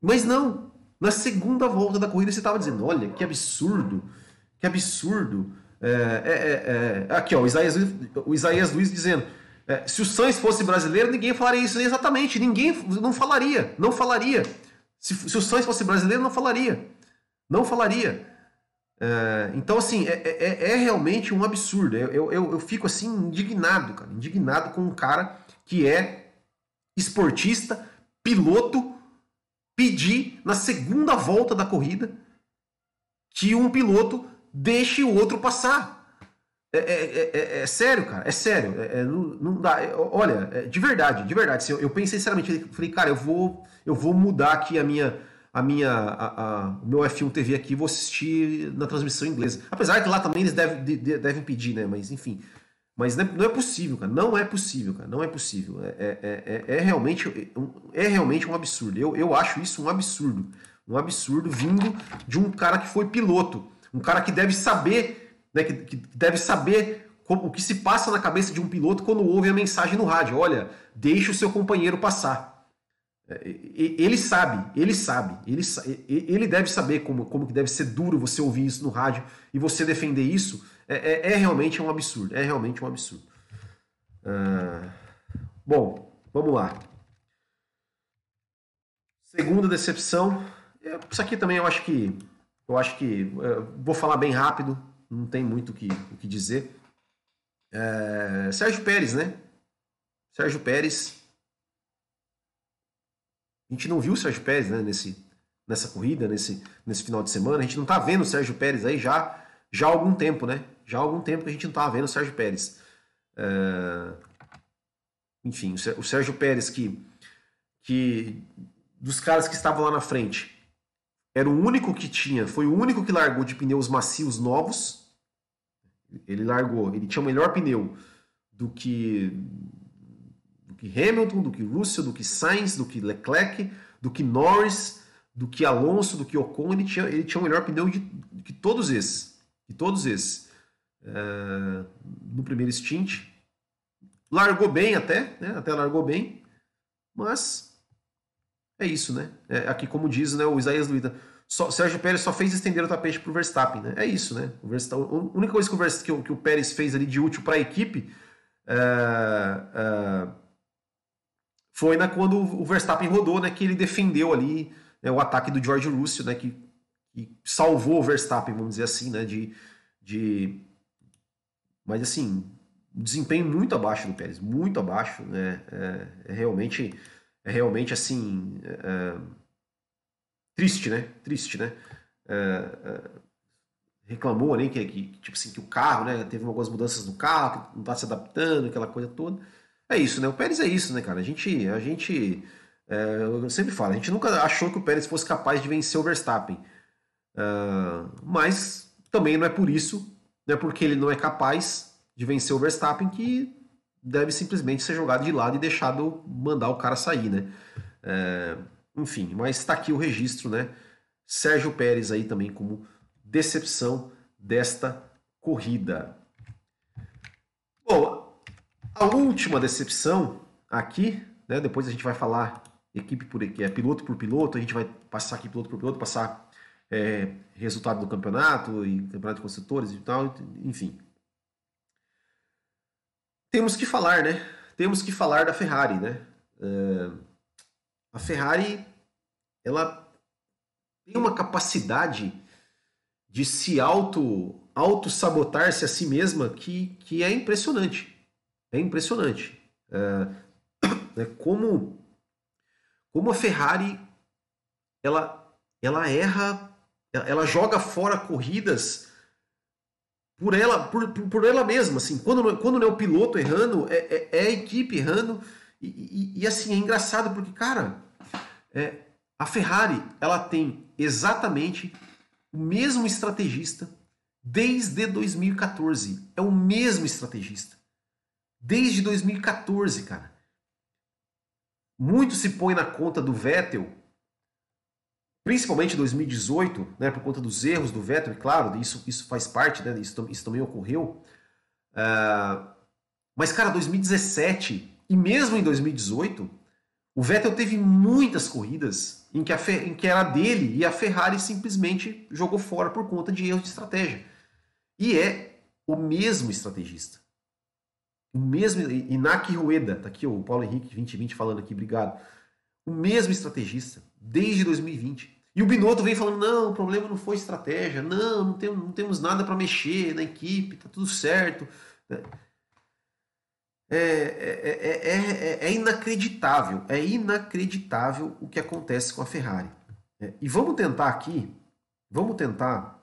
Mas não. Na segunda volta da corrida você estava dizendo: olha, que absurdo, que absurdo. É, é, é, é aqui, ó, o Isaías, o Isaías Luiz dizendo: é, se o Sainz fosse brasileiro, ninguém falaria isso. Exatamente, ninguém não falaria, não falaria. Se, se o Sainz fosse brasileiro, não falaria. Não falaria. É, então, assim, é, realmente um absurdo. Eu, eu, eu fico assim, indignado, cara, indignado com um cara que é esportista, piloto pedir na segunda volta da corrida que um piloto deixe o outro passar. É, é, é, é, sério, cara, é sério. não, não dá. olha, de verdade, de verdade. Eu, eu pensei sinceramente, falei, cara, eu vou, eu vou mudar aqui a minha, a minha, a, a, o meu F1 TV aqui, vou assistir na transmissão inglesa. Apesar que lá também eles devem, de, devem pedir, né? Mas enfim. Mas não é, não é, possível, cara. Não é possível, cara. Não é possível. É, é, é, é realmente, é realmente um absurdo. Eu, eu acho isso um absurdo. Um absurdo vindo de um cara que foi piloto. Um cara que deve saber, né? Que, que deve saber como, o que se passa na cabeça de um piloto quando ouve a mensagem no rádio. Olha, deixe o seu companheiro passar. Ele sabe, ele sabe, ele, ele deve saber como, como que deve ser duro você ouvir isso no rádio e você defender isso. É, é, é realmente um absurdo, é realmente um absurdo. Uh, bom, vamos lá. Segunda decepção, isso aqui também eu acho que eu acho que vou falar bem rápido, não tem muito o que, o que dizer. É, Sérgio Pérez, né? Sérgio Pérez a gente não viu o Sérgio Pérez né, nesse, nessa corrida, nesse, nesse final de semana. A gente não está vendo o Sérgio Pérez aí já, já há algum tempo, né? Já há algum tempo que a gente não estava vendo o Sérgio Pérez. É... Enfim, o Sérgio Pérez que, que dos caras que estavam lá na frente era o único que tinha, foi o único que largou de pneus macios novos. Ele largou, ele tinha o melhor pneu do que que Hamilton, do que Russell, do que Sainz, do que Leclerc, do que Norris, do que Alonso, do que Ocon, ele tinha, ele tinha o melhor pneu de, de que todos esses. De todos esses. Uh, no primeiro stint. Largou bem até, né? Até largou bem. Mas é isso, né? É, aqui, como diz né, o Isaías Luita, só, Sérgio Pérez só fez estender o tapete para o Verstappen, né? É isso, né? O a única coisa que o, que o, que o Pérez fez ali de útil para a equipe uh, uh, foi na, quando o Verstappen rodou, né, que ele defendeu ali né, o ataque do George Russell, né, que, que, salvou o Verstappen, vamos dizer assim, né, de, de mas assim, desempenho muito abaixo do Pérez, muito abaixo, né, é, é realmente, é realmente assim, é, é triste, né, triste, né, é, é, reclamou ali que, que, tipo assim, que o carro, né, teve algumas mudanças no carro, não está se adaptando, aquela coisa toda, é isso, né? O Pérez é isso, né, cara? A gente, a gente eu sempre falo, a gente nunca achou que o Pérez fosse capaz de vencer o Verstappen. Mas também não é por isso, não é porque ele não é capaz de vencer o Verstappen que deve simplesmente ser jogado de lado e deixado mandar o cara sair, né? É, enfim, mas está aqui o registro, né? Sérgio Pérez aí também como decepção desta corrida. Bom, a última decepção aqui, né, depois a gente vai falar equipe por equipe, é piloto por piloto, a gente vai passar aqui piloto por piloto, passar é, resultado do campeonato e campeonato de construtores e tal, enfim. Temos que falar, né? Temos que falar da Ferrari, né? É, a Ferrari, ela tem uma capacidade de se auto auto sabotar-se a si mesma que, que é impressionante. É impressionante. É, é como, como a Ferrari ela, ela erra, ela joga fora corridas por ela, por, por ela mesma. Assim, quando, quando não é o piloto errando, é, é, é a equipe errando. E, e, e, assim, é engraçado porque, cara, é, a Ferrari ela tem exatamente o mesmo estrategista desde 2014. É o mesmo estrategista. Desde 2014, cara. Muito se põe na conta do Vettel, principalmente 2018, né, por conta dos erros do Vettel, e claro, isso, isso faz parte, né, isso, isso também ocorreu. Uh, mas, cara, 2017 e mesmo em 2018, o Vettel teve muitas corridas em que, a, em que era dele e a Ferrari simplesmente jogou fora por conta de erros de estratégia. E é o mesmo estrategista. O mesmo Inaki Rueda, tá aqui o Paulo Henrique 2020 falando aqui, obrigado. O mesmo estrategista desde 2020. E o Binotto vem falando: "Não, o problema não foi estratégia. Não, não, tem, não temos nada para mexer na equipe, tá tudo certo". É, é, é, é, inacreditável, é inacreditável o que acontece com a Ferrari. e vamos tentar aqui, vamos tentar,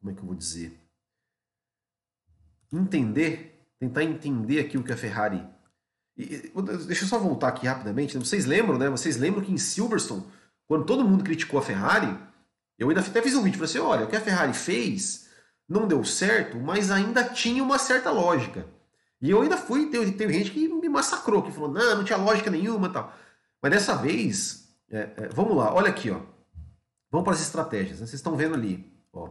como é é que eu vou dizer? Entender, tentar entender aqui o que a Ferrari. Deixa eu só voltar aqui rapidamente. Vocês lembram, né? Vocês lembram que em Silverstone, quando todo mundo criticou a Ferrari, eu ainda até fiz um vídeo, falei assim, olha, o que a Ferrari fez não deu certo, mas ainda tinha uma certa lógica. E eu ainda fui, teve, teve gente que me massacrou, que falou, não, não tinha lógica nenhuma tal. Mas dessa vez, é, é, vamos lá, olha aqui, ó. Vamos para as estratégias. Né? Vocês estão vendo ali. Ó.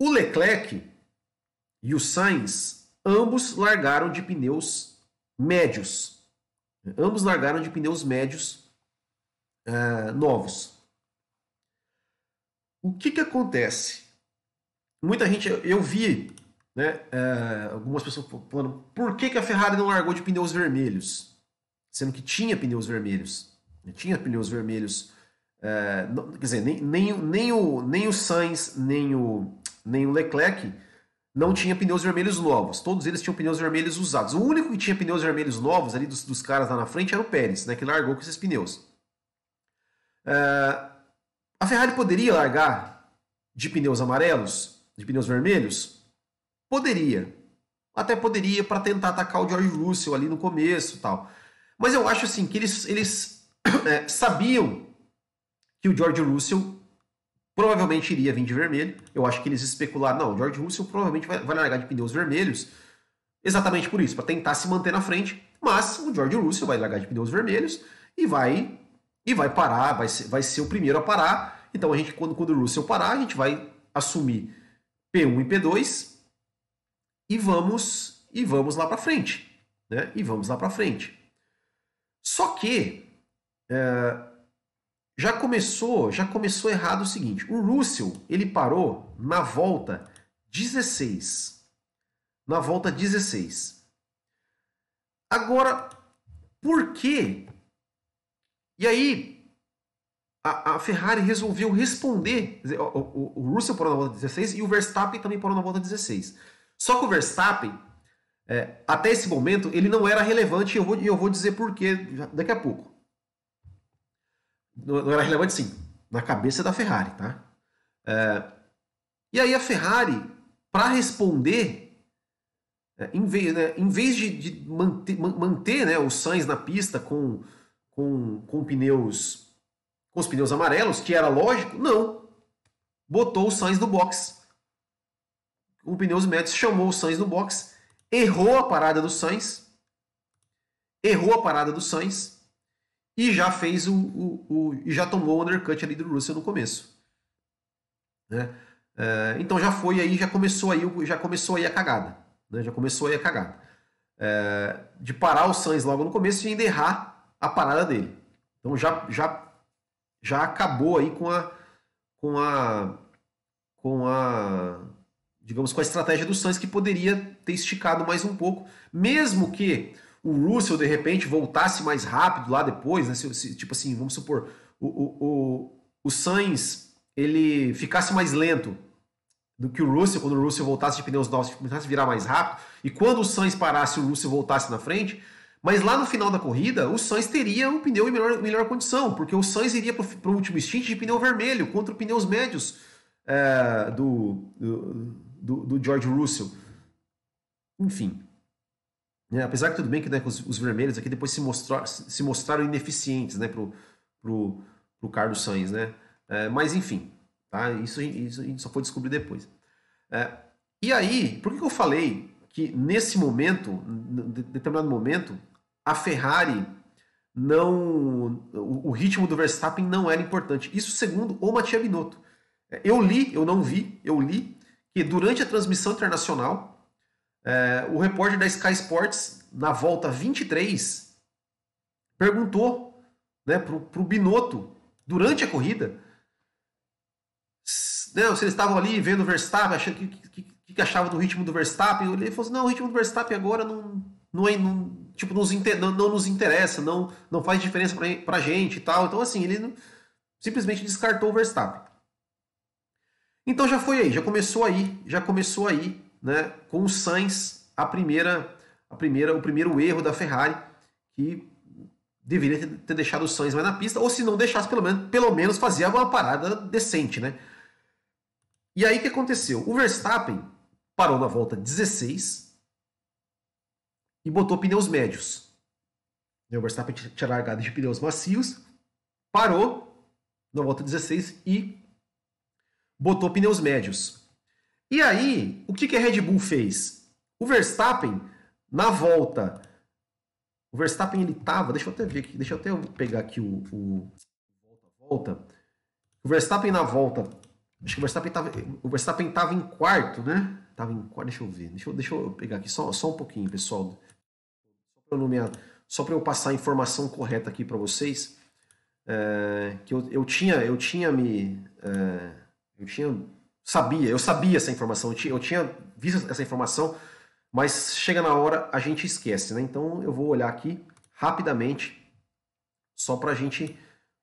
O Leclerc e o Sainz, ambos largaram de pneus médios. Ambos largaram de pneus médios é, novos. O que, que acontece? Muita gente, eu vi né, é, algumas pessoas falando, por que, que a Ferrari não largou de pneus vermelhos? Sendo que tinha pneus vermelhos. Tinha pneus vermelhos é, não, quer dizer, nem, nem, nem, o, nem o Sainz, nem o, nem o Leclerc não tinha pneus vermelhos novos. Todos eles tinham pneus vermelhos usados. O único que tinha pneus vermelhos novos ali dos, dos caras lá na frente era o Pérez, né, que largou com esses pneus. É, a Ferrari poderia largar de pneus amarelos, de pneus vermelhos? Poderia. Até poderia para tentar atacar o George Russell ali no começo tal. Mas eu acho assim que eles, eles é, sabiam que o George Russell provavelmente iria vir de vermelho. Eu acho que eles especularam, não, George Russell provavelmente vai, vai largar de pneus vermelhos, exatamente por isso, para tentar se manter na frente. Mas o George Russell vai largar de pneus vermelhos e vai e vai parar, vai ser, vai ser o primeiro a parar. Então a gente, quando, quando o Russell parar, a gente vai assumir P1 e P2 e vamos e vamos lá para frente, né? E vamos lá para frente. Só que é, já começou, já começou errado o seguinte. O Russell, ele parou na volta 16. Na volta 16. Agora, por quê? E aí, a, a Ferrari resolveu responder. O, o, o, Russell parou na volta 16 e o Verstappen também parou na volta 16. Só que o Verstappen, é, até esse momento, ele não era relevante e eu vou, eu vou dizer por quê daqui a pouco não era relevante sim, na cabeça da Ferrari, tá? É, e aí a Ferrari, para responder, é, em, vez, né, em vez de, de manter, manter né, o Sainz na pista com, com, com pneus com os pneus amarelos, que era lógico, não. Botou o Sainz no box. Com pneus médios, chamou o Sainz no box, errou a parada do Sainz, errou a parada do Sainz, e já fez o, o, o, e já tomou o undercut ali do Russell no começo. Né? É, então já foi aí, já começou aí, já começou aí a cagada. Né? Já começou aí a cagada. É, de parar o Sainz logo no começo e ainda errar a parada dele. Então já, já, já acabou aí com a, com a, com a, digamos, com a estratégia do Sainz que poderia ter esticado mais um pouco, mesmo que o Russell de repente voltasse mais rápido lá depois, né? Se, se, tipo assim, vamos supor, o, o, o, o Sainz ele ficasse mais lento do que o Russell, quando o Russell voltasse de pneus novos, começasse a virar mais rápido, e quando o Sainz parasse, o Russell voltasse na frente, mas lá no final da corrida, o Sainz teria um pneu em melhor, melhor condição, porque o Sainz iria para o último stint de pneu vermelho contra pneus médios é, do, do, do George Russell. Enfim, né? Apesar que tudo bem que né, os, os, vermelhos aqui depois se, mostrar, se mostraram ineficientes né, pro, pro, pro Carlos Sainz, né? É, mas enfim, tá? Isso, isso a gente só foi descobrir depois. É, e aí, por que, que eu falei que nesse momento, em determinado momento, a Ferrari não. O, o, ritmo do Verstappen não era importante. Isso segundo o Mattia Binotto. É, eu li, eu não vi, eu li que durante a transmissão internacional é, o repórter da Sky Sports, na volta 23, perguntou né, para o Binotto, durante a corrida, né, se eles estavam ali vendo o Verstappen, achando que, que, que, que achava do ritmo do Verstappen. Ele falou assim: não, o ritmo do Verstappen agora não, não, é, não, tipo, nos, não, não, nos interessa, não, não faz diferença para a gente e tal. Então, assim, ele não, simplesmente descartou o Verstappen. Então já foi aí, já começou aí, já começou aí né, com o Sainz a primeira, a primeira, o primeiro erro da Ferrari, que deveria ter, deixado o Sainz mais na pista, ou se não deixasse, pelo menos, pelo menos fazia uma parada decente, né? E aí o que aconteceu? O Verstappen parou na volta 16 e botou pneus médios. O Verstappen tinha largado de pneus macios, parou na volta 16 e botou pneus médios. E aí, o que, que a Red Bull fez? O Verstappen, na volta. O Verstappen ele tava. Deixa eu até ver aqui. Deixa eu até pegar aqui o. o volta. O Verstappen na volta. Acho que o Verstappen tava. O Verstappen tava em quarto, né? Tava em quarto. Deixa eu ver. Deixa eu, deixa eu pegar aqui só, só um pouquinho, pessoal. Só para eu, eu passar a informação correta aqui para vocês. É, que eu, eu, tinha, eu tinha me. É, eu tinha. Sabia, eu sabia essa informação, eu tinha, eu tinha visto essa informação, mas chega na hora a gente esquece, né? Então eu vou olhar aqui rapidamente, só para a gente.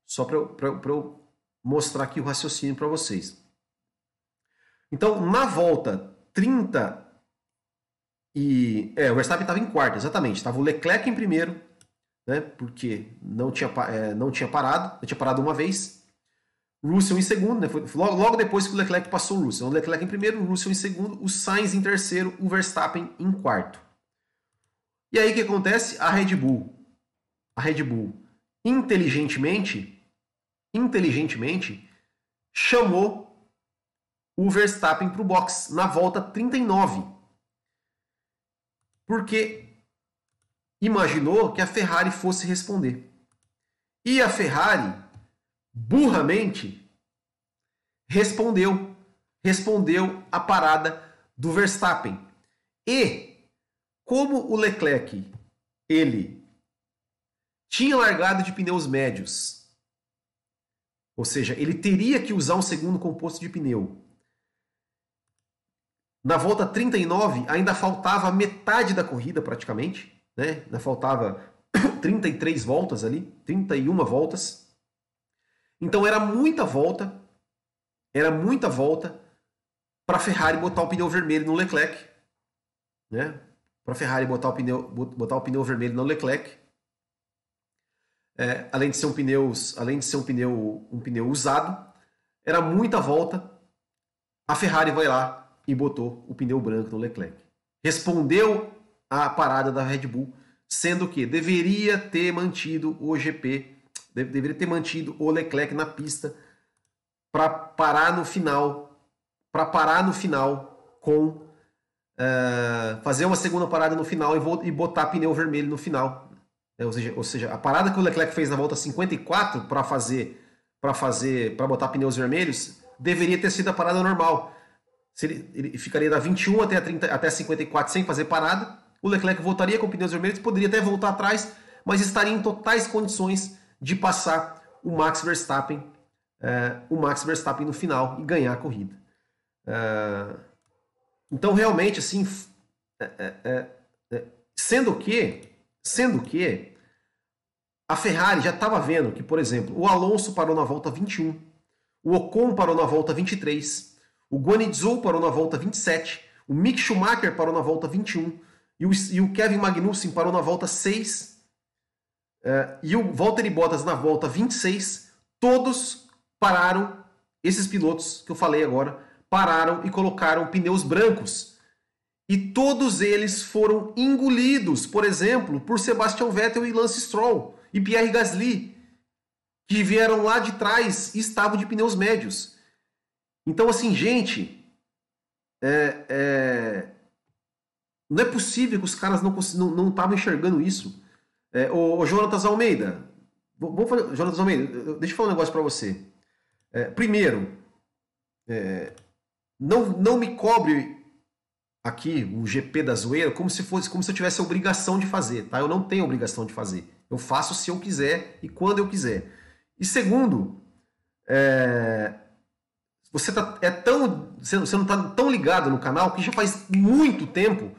Só para eu, mostrar aqui o raciocínio para vocês. Então, na volta 30 e. É, o Verstappen estava em quarto, exatamente. Estava o Leclerc em primeiro, né? Porque não tinha, é, não tinha parado, não tinha parado uma vez. Russell em segundo, né? Foi logo, logo depois que o Leclerc passou o Russell. O Leclerc em primeiro, o Russell em segundo, o Sainz em terceiro, o Verstappen em quarto. E aí o que acontece? A Red Bull, a Red Bull, inteligentemente, inteligentemente, chamou o Verstappen para o box na volta 39. Porque imaginou que a Ferrari fosse responder. E a Ferrari, burramente, respondeu. Respondeu a parada do Verstappen. E, como o Leclerc, ele tinha largado de pneus médios, ou seja, ele teria que usar um segundo composto de pneu. Na volta 39, ainda faltava metade da corrida praticamente né? Ainda faltava 33 voltas ali, 31 voltas. Então era muita volta, era muita volta para Ferrari botar o pneu vermelho no Leclerc, né? Para Ferrari botar o pneu botar o pneu vermelho no Leclerc. É, além de ser um pneu, além de ser um pneu um pneu usado, era muita volta. A Ferrari vai lá e botou o pneu branco no Leclerc. Respondeu a parada da Red Bull, sendo que deveria ter mantido o GP, deveria ter mantido o Leclerc na pista para parar no final, para parar no final com uh, fazer uma segunda parada no final e, e botar pneu vermelho no final. É, ou, seja, ou seja, a parada que o Leclerc fez na volta 54 para fazer para fazer para botar pneus vermelhos deveria ter sido a parada normal. Se ele, ele ficaria da 21 até a 30, até 54 sem fazer parada o Leclerc voltaria com pneus vermelhos, poderia até voltar atrás, mas estaria em totais condições de passar o Max Verstappen, é, o Max Verstappen no final e ganhar a corrida. É, então realmente assim, é, sendo que, sendo que a Ferrari já estava vendo que, por exemplo, o Alonso parou na volta 21, o Ocon parou na volta 23, o Guanizou parou na volta 27, o Mick Schumacher parou na volta 21, e o, e o Kevin Magnussen parou na volta 6. É, e o Valtteri Bottas na volta 26. Todos pararam, esses pilotos que eu falei agora, pararam e colocaram pneus brancos. E todos eles foram engolidos, por exemplo, por Sebastian Vettel e Lance Stroll e Pierre Gasly, que vieram lá de trás e estavam de pneus médios. Então, assim, gente, é, é, não é possível que os caras não estavam não, não enxergando isso. É, o, o Jonatas Almeida, vamos fazer, Jonatas Almeida, deixa eu falar um negócio para você. É, primeiro, é, não, não me cobre aqui o GP da zoeira como se fosse como se eu tivesse a obrigação de fazer, tá? Eu não tenho obrigação de fazer. Eu faço se eu quiser e quando eu quiser. E segundo, é, você tá, é tão você não está tão ligado no canal que já faz muito tempo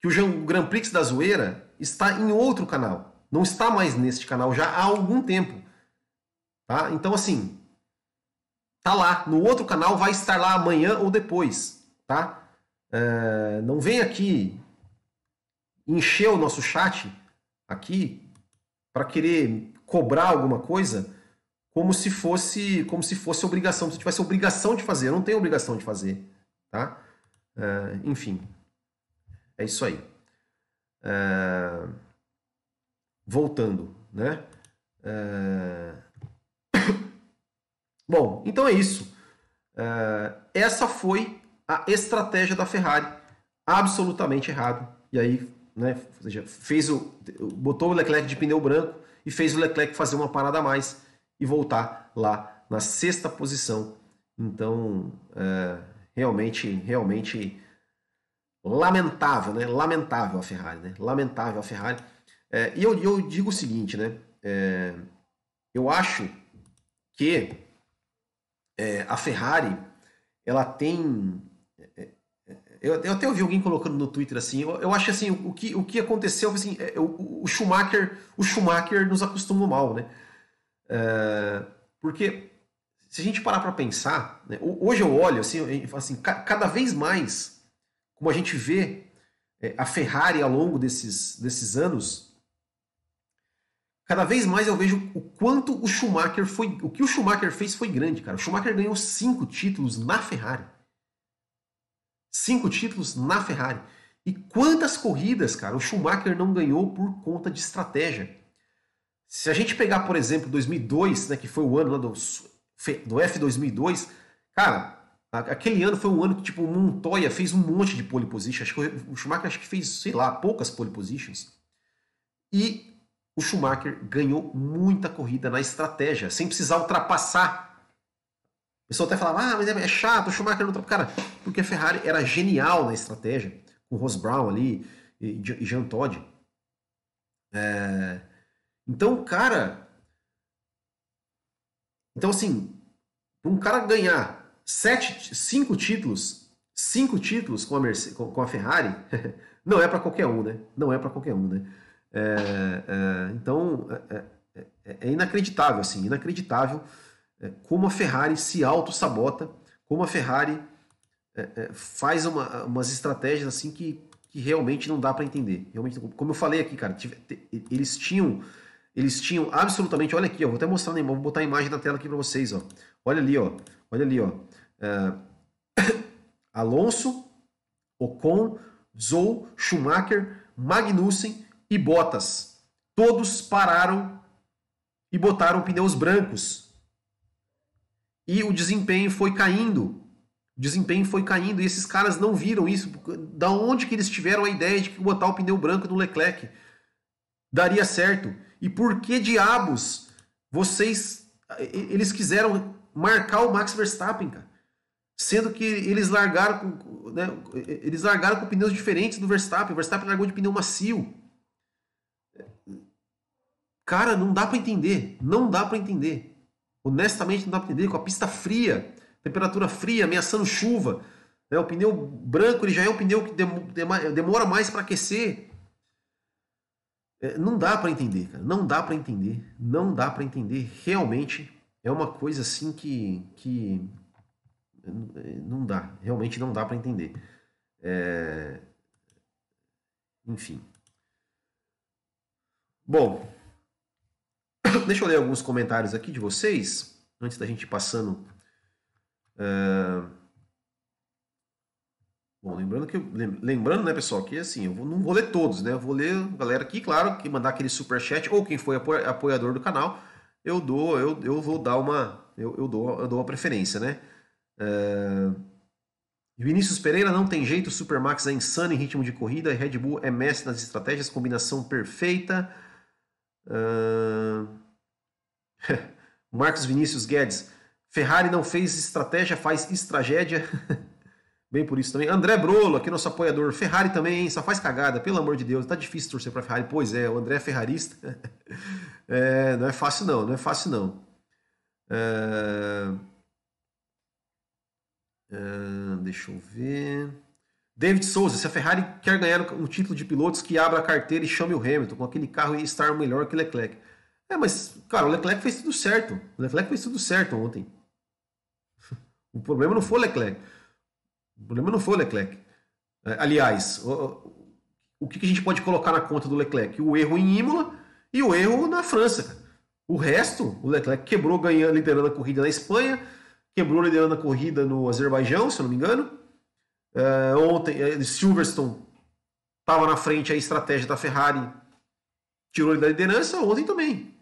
que o Grand Prix da Zoeira está em outro canal. Não está mais neste canal já há algum tempo. Tá? Então, assim, tá lá. No outro canal vai estar lá amanhã ou depois. Tá? É, não vem aqui encher o nosso chat aqui para querer cobrar alguma coisa como se fosse como se fosse obrigação, se tivesse obrigação de fazer. Eu não tenho obrigação de fazer, tá? É, enfim, é isso aí. É, voltando, né? É, bom, então é isso. É, essa foi a estratégia da Ferrari, absolutamente errado. E aí, né? Seja, fez o botou o Leclerc de pneu branco e fez o Leclerc fazer uma parada a mais e voltar lá na sexta posição. Então, realmente, realmente lamentável, né? Lamentável a Ferrari, né? Lamentável a Ferrari. É, e eu, eu, digo o seguinte, né? É, eu acho que é, a Ferrari, ela tem... É, é, eu, eu, até ouvi alguém colocando no Twitter assim, eu, eu acho assim, o que, o que aconteceu, assim, é, o, o Schumacher, o Schumacher nos acostumou mal, né? Porque se a gente parar para pensar, né, hoje eu olho assim, assim, cada vez mais, como a gente vê é, a Ferrari ao longo desses, desses anos, cada vez mais eu vejo o quanto o Schumacher foi, o que o Schumacher fez foi grande, cara. O Schumacher ganhou cinco títulos na Ferrari, cinco títulos na Ferrari. E quantas corridas, cara, o Schumacher não ganhou por conta de estratégia? Se a gente pegar, por exemplo, 2002, né, que foi o ano do, do F2002, cara, aquele ano foi um ano que tipo, o Montoya fez um monte de pole position. Acho que o Schumacher acho que fez, sei lá, poucas pole positions. E o Schumacher ganhou muita corrida na estratégia, sem precisar ultrapassar. O pessoal até falava, ah, mas é chato, o Schumacher não ultrapassa. Cara, porque a Ferrari era genial na estratégia, com o Ross Brown ali e Jean Todt. É... Então, cara. Então, assim, um cara ganhar sete, cinco títulos, cinco títulos com a, Mercedes, com a Ferrari, não é para qualquer um, né? Não é para qualquer um, né? É, é, então, é, é, é, é, inacreditável, assim, inacreditável é, como a Ferrari se auto-sabota, como a Ferrari faz uma, umas estratégias assim que, que realmente não dá para entender. Realmente, como eu falei aqui, cara, eles tinham eles tinham absolutamente, olha aqui, ó, vou até mostrar, vou botar a imagem na tela aqui para vocês, ó. Olha ali, ó. Olha ali, ó. É, Alonso, Ocon, Zou, Schumacher, Magnussen e Bottas. Todos pararam e botaram pneus brancos. E o desempenho foi caindo. O desempenho foi caindo e esses caras não viram isso. Da onde que eles tiveram a ideia de que botar o pneu branco no Leclerc daria certo? E por que diabos vocês eles quiseram marcar o Max Verstappen, cara? Sendo que eles largaram com, né, eles largaram com pneus diferentes do Verstappen. O Verstappen largou de pneu macio. Cara, não dá para entender. Não dá para entender. Honestamente, não dá para entender. Com a pista fria, temperatura fria, ameaçando chuva. Né, o pneu branco ele já é um pneu que demora mais para aquecer. É, não dá para entender, cara. Não dá para entender. Não dá para entender. Realmente é uma coisa assim que, que não dá. Realmente não dá para entender. É... Enfim. Bom, deixa eu ler alguns comentários aqui de vocês antes da gente passando. Uh... Bom, lembrando que lembrando, né, pessoal, que assim, eu não vou ler todos, né? Eu vou ler a galera aqui, claro, que mandar aquele super chat ou quem foi apoiador do canal, eu dou, eu, eu vou dar uma, eu, eu dou, eu dou uma preferência, né? É... Vinícius Pereira não tem jeito, Supermax é insano em ritmo de corrida, Red Bull é mestre nas estratégias, combinação perfeita. Uh... Marcos Vinícius Guedes, Ferrari não fez estratégia, faz estragédia. Bem por isso também. André Brolo, aqui nosso apoiador. Ferrari também, hein? Só faz cagada, pelo amor de Deus. Tá difícil torcer pra Ferrari. Pois é, o André é ferrarista. é, não é fácil não, não é fácil não. É... É... Deixa eu ver. David Souza, se a Ferrari quer ganhar um título de pilotos, que abra a carteira e chame o Hamilton. Com aquele carro e estar melhor que Leclerc. É, mas, cara, o Leclerc fez tudo certo. O Leclerc fez tudo certo ontem. O problema não foi o Leclerc. O problema não foi o Leclerc. É, aliás, o, o que a gente pode colocar na conta do Leclerc? O erro em Imola e o erro na França. O resto, o Leclerc quebrou ganhando, liderando a corrida na Espanha, quebrou liderando a corrida no Azerbaijão, se eu não me engano. É, ontem, é, Silverstone estava na frente a estratégia da Ferrari, tirou ele da liderança, ontem também.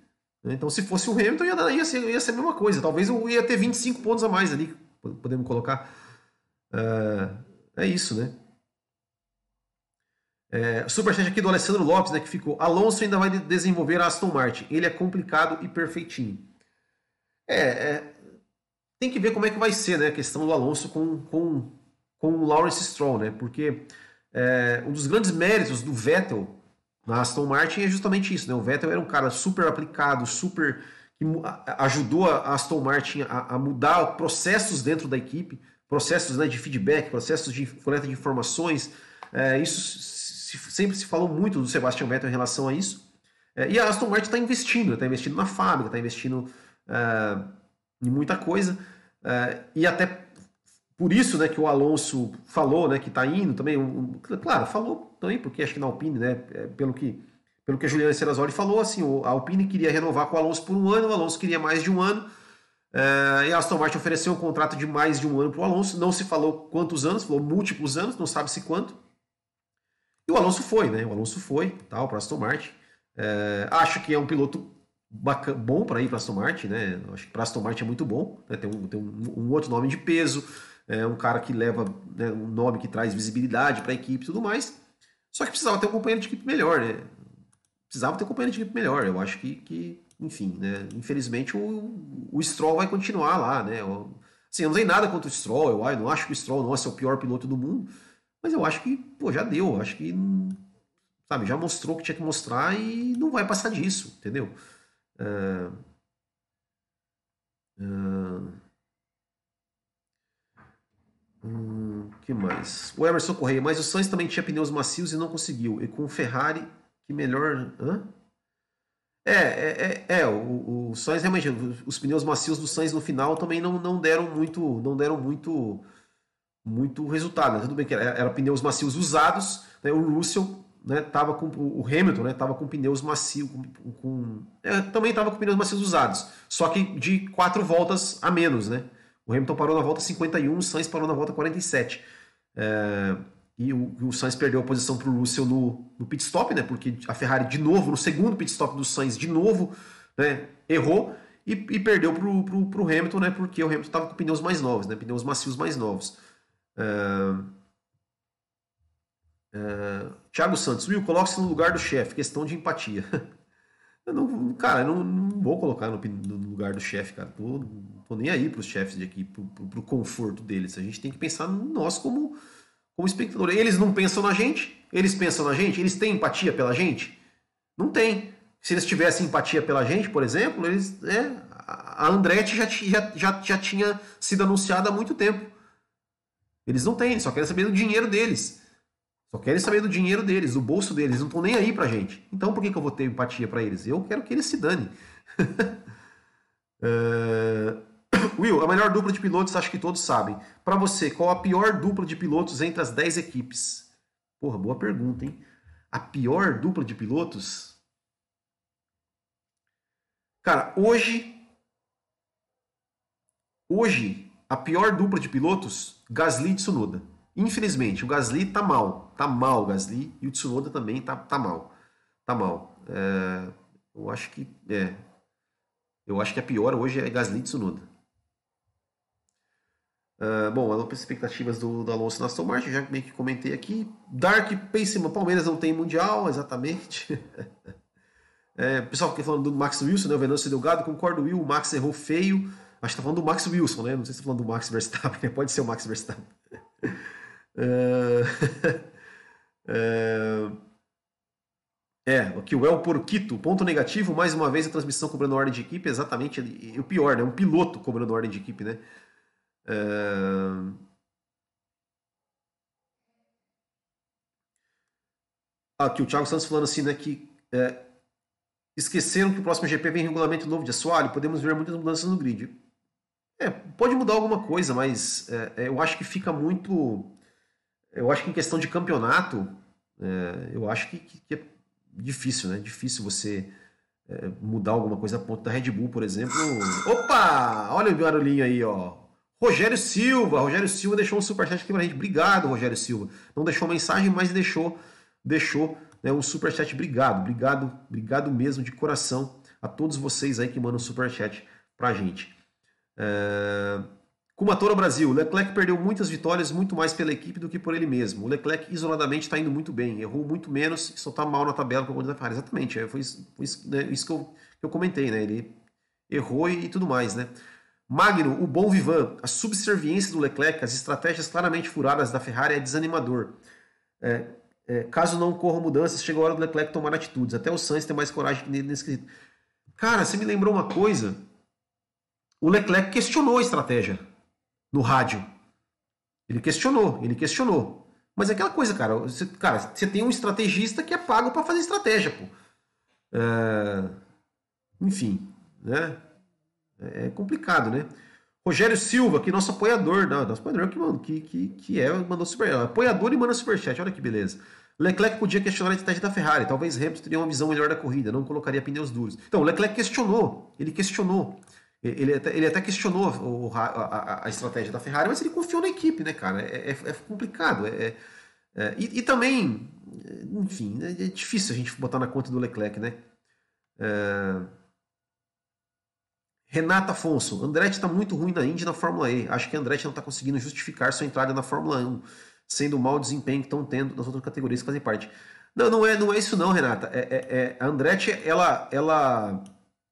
Então, se fosse o Hamilton, ia, ia, ser, ia ser a mesma coisa. Talvez eu ia ter 25 pontos a mais ali, podemos colocar. É, é isso, né? É, superchat aqui do Alessandro Lopes, né, que ficou. Alonso ainda vai desenvolver a Aston Martin. Ele é complicado e perfeitinho. É, é, tem que ver como é que vai ser né, a questão do Alonso com, com, com o Lawrence Stroll, né? Porque é, um dos grandes méritos do Vettel na Aston Martin é justamente isso, né? O Vettel era um cara super aplicado, super que ajudou a Aston Martin a, a mudar processos dentro da equipe, processos né, de feedback, processos de coleta de informações. É, isso se, sempre se falou muito do Sebastian Vettel em relação a isso. É, e a Aston Martin está investindo, está investindo na fábrica, está investindo é, em muita coisa. É, e até por isso né, que o Alonso falou né, que está indo também. Um, claro, falou também, porque acho que na Alpine, né, é, pelo que pelo que a Juliana Serrazoli falou, assim, a Alpine queria renovar com o Alonso por um ano, o Alonso queria mais de um ano, é, e a Aston Martin ofereceu um contrato de mais de um ano para o Alonso, não se falou quantos anos, falou múltiplos anos, não sabe-se quanto, e o Alonso foi, né? O Alonso foi, tal, para Aston Martin. É, acho que é um piloto bacana, bom para ir para Aston Martin, né? Acho que para Aston Martin é muito bom. Né? Tem, um, tem um, um, outro nome de peso, é um cara que leva né, um nome que traz visibilidade para a equipe e tudo mais. Só que precisava ter um companheiro de equipe melhor, né? Precisava ter um companheiro de equipe melhor. Eu acho que, que enfim, né? Infelizmente o, o Stroll vai continuar lá, né? Eu, assim, eu não tenho nada contra o Stroll, eu, eu não acho que o Stroll nossa, é o pior piloto do mundo. Mas eu acho que, pô, já deu. Acho que, sabe, já mostrou o que tinha que mostrar e não vai passar disso, entendeu? Uh, hum, que mais? O Emerson Correia, mas o Sainz também tinha pneus macios e não conseguiu. E com o Ferrari, que melhor. Hã? É, é, é, é, o, o Sainz realmente, os pneus macios do Sainz no final também não, não deram muito, não deram muito muito resultado. Né? Tudo bem que era, era, pneus macios usados, né? o Russell né, tava com o Hamilton, né, tava com pneus macios, com, com é, também estava com pneus macios usados, só que de quatro voltas a menos, né? O Hamilton parou na volta 51, o Sainz parou na volta 47. É, e o, o Sainz perdeu a posição para o Russell no, no pit stop, né? Porque a Ferrari de novo, no segundo pit stop do Sainz, de novo, né, errou e, e perdeu para o Hamilton, né? Porque o Hamilton estava com pneus mais novos, né? Pneus macios mais novos. Uh, uh, Thiago Santos, Will, coloque-se no lugar do chefe, questão de empatia. eu não, cara, eu não, não vou colocar no, no lugar do chefe, cara. Tô, tô nem aí para os chefes de aqui, pro, pro, pro, conforto deles. A gente tem que pensar em nós como, como espectador. Eles não pensam na gente, eles pensam na gente, eles têm empatia pela gente? Não tem. Se eles tivessem empatia pela gente, por exemplo, eles. É, a Andretti já, já, já, já tinha sido anunciada há muito tempo. Eles não têm, só querem saber do dinheiro deles. Só querem saber do dinheiro deles, do bolso deles. Eles não estão nem aí pra gente. Então por que, que eu vou ter empatia para eles? Eu quero que eles se danem. uh... Will, a melhor dupla de pilotos acho que todos sabem. Para você, qual a pior dupla de pilotos entre as 10 equipes? Porra, boa pergunta, hein? A pior dupla de pilotos? Cara, hoje. Hoje, a pior dupla de pilotos, Gasly e Tsunoda. Infelizmente, o Gasly tá mal. Tá mal o Gasly e o Tsunoda também tá, tá mal. Tá mal. É, eu acho que. É. Eu acho que a pior hoje é Gasly e Tsunoda. Uh, bom, as expectativas do, do Alonso na Aston Martin, já meio que comentei aqui. Dark Pacema, Palmeiras não tem Mundial, exatamente. é, pessoal que falando do Max Wilson, né, o Venâncio Delgado, concordo, Will, o Max errou feio. Acho que tá falando do Max Wilson, né? Não sei se tá falando do Max Verstappen, né? pode ser o Max Verstappen. é, é, aqui o El Porquito, ponto negativo, mais uma vez a transmissão cobrando ordem de equipe, exatamente, e o pior, né? Um piloto cobrando ordem de equipe, né? É... Aqui o Thiago Santos falando assim, né, que é, esqueceram que o próximo GP vem regulamento novo de assoalho, podemos ver muitas mudanças no grid. É, pode mudar alguma coisa, mas é, é, eu acho que fica muito. Eu acho que em questão de campeonato, é, eu acho que, que, é difícil, né? Difícil você é, mudar alguma coisa a ponto da Red Bull, por exemplo. Opa! Olha o barulhinho aí, ó. Rogério Silva, Rogério Silva deixou um superchat aqui pra gente. Obrigado, Rogério Silva. Não deixou mensagem, mas deixou, deixou né, um superchat. Obrigado, obrigado, obrigado mesmo de coração a todos vocês aí que mandam superchat pra gente. É... Kumatora Brasil, Leclerc perdeu muitas vitórias, muito mais pela equipe do que por ele mesmo. O Leclerc isoladamente está indo muito bem, errou muito menos e só está mal na tabela com a da Ferrari. Exatamente, é, foi isso, foi isso, né, isso que, eu, que eu comentei, né? Ele errou e, e tudo mais, né? Magno, o bom Vivan, a subserviência do Leclerc, as estratégias claramente furadas da Ferrari é desanimador. É, é, caso não ocorram mudanças, chega a hora do Leclerc tomar atitudes. Até o Sainz tem mais coragem nesse quesito. Cara, você me lembrou uma coisa. O Leclerc questionou a estratégia no rádio. Ele questionou, ele questionou. Mas é aquela coisa, cara, você, cara, você tem um estrategista que é pago para fazer estratégia, pô. É... Enfim, né? É complicado, né? Rogério Silva, que é nosso apoiador, não, nosso apoiador que, que, que é, mandou super. Apoiador e manda superchat, olha que beleza. Leclerc podia questionar a estratégia da Ferrari, talvez Hamilton teria uma visão melhor da corrida, não colocaria pneus duros. Então, Leclerc questionou, ele questionou. Ele até, ele até questionou o, a, a, estratégia da Ferrari, mas ele confiou na equipe, né, cara? É, é, é complicado. É, é, e, e, também, enfim, é difícil a gente botar na conta do Leclerc, né? É... Renata Afonso, Andretti está muito ruim na Indy na Fórmula E. Acho que Andretti não está conseguindo justificar sua entrada na Fórmula 1, sendo o mau desempenho que estão tendo nas outras categorias que fazem parte. Não, não é, não é isso não, Renata. É, é, é a Andretti, ela, ela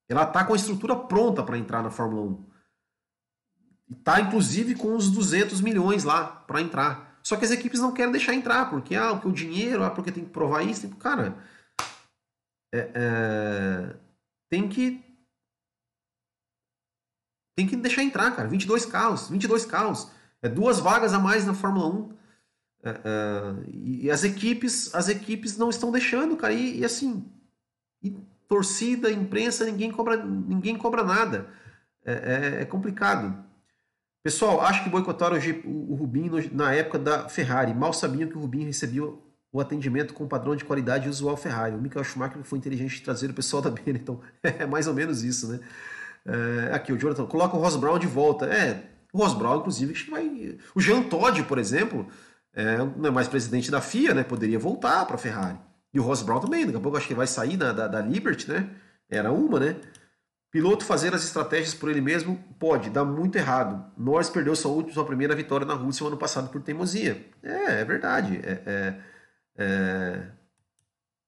ela está com a estrutura pronta para entrar na Fórmula 1. Está, inclusive, com os 200 milhões lá para entrar. Só que as equipes não querem deixar entrar, porque, ah, porque o dinheiro, ah, porque tem que provar isso. Cara, é, é, tem que tem que deixar entrar, cara. 22 carros, 22 carros. É duas vagas a mais na Fórmula 1. É, é, e as equipes, as equipes não estão deixando, cara. E, e assim, e torcida, imprensa, ninguém cobra, ninguém cobra nada. É, é, é complicado. Pessoal, acho que boicotaram o, o Rubinho na época da Ferrari. Mal sabiam que o Rubinho recebia o atendimento com padrão de qualidade usual Ferrari. O Michael Schumacher foi inteligente de trazer o pessoal da Benetton. É mais ou menos isso, né? É, aqui, o Jonathan, coloca o Ross Brown de volta. É, o Ross Brown, inclusive, acho que vai. O Jean Todt, por exemplo, é, não é mais presidente da FIA, né? Poderia voltar para a Ferrari. E o Ross Brown também, daqui a pouco acho que vai sair da, da, da Liberty, né? Era uma, né? Piloto fazer as estratégias por ele mesmo pode, dá muito errado. Norris perdeu sua última, sua primeira vitória na Rússia no ano passado por teimosia. É, é verdade. É, é, é...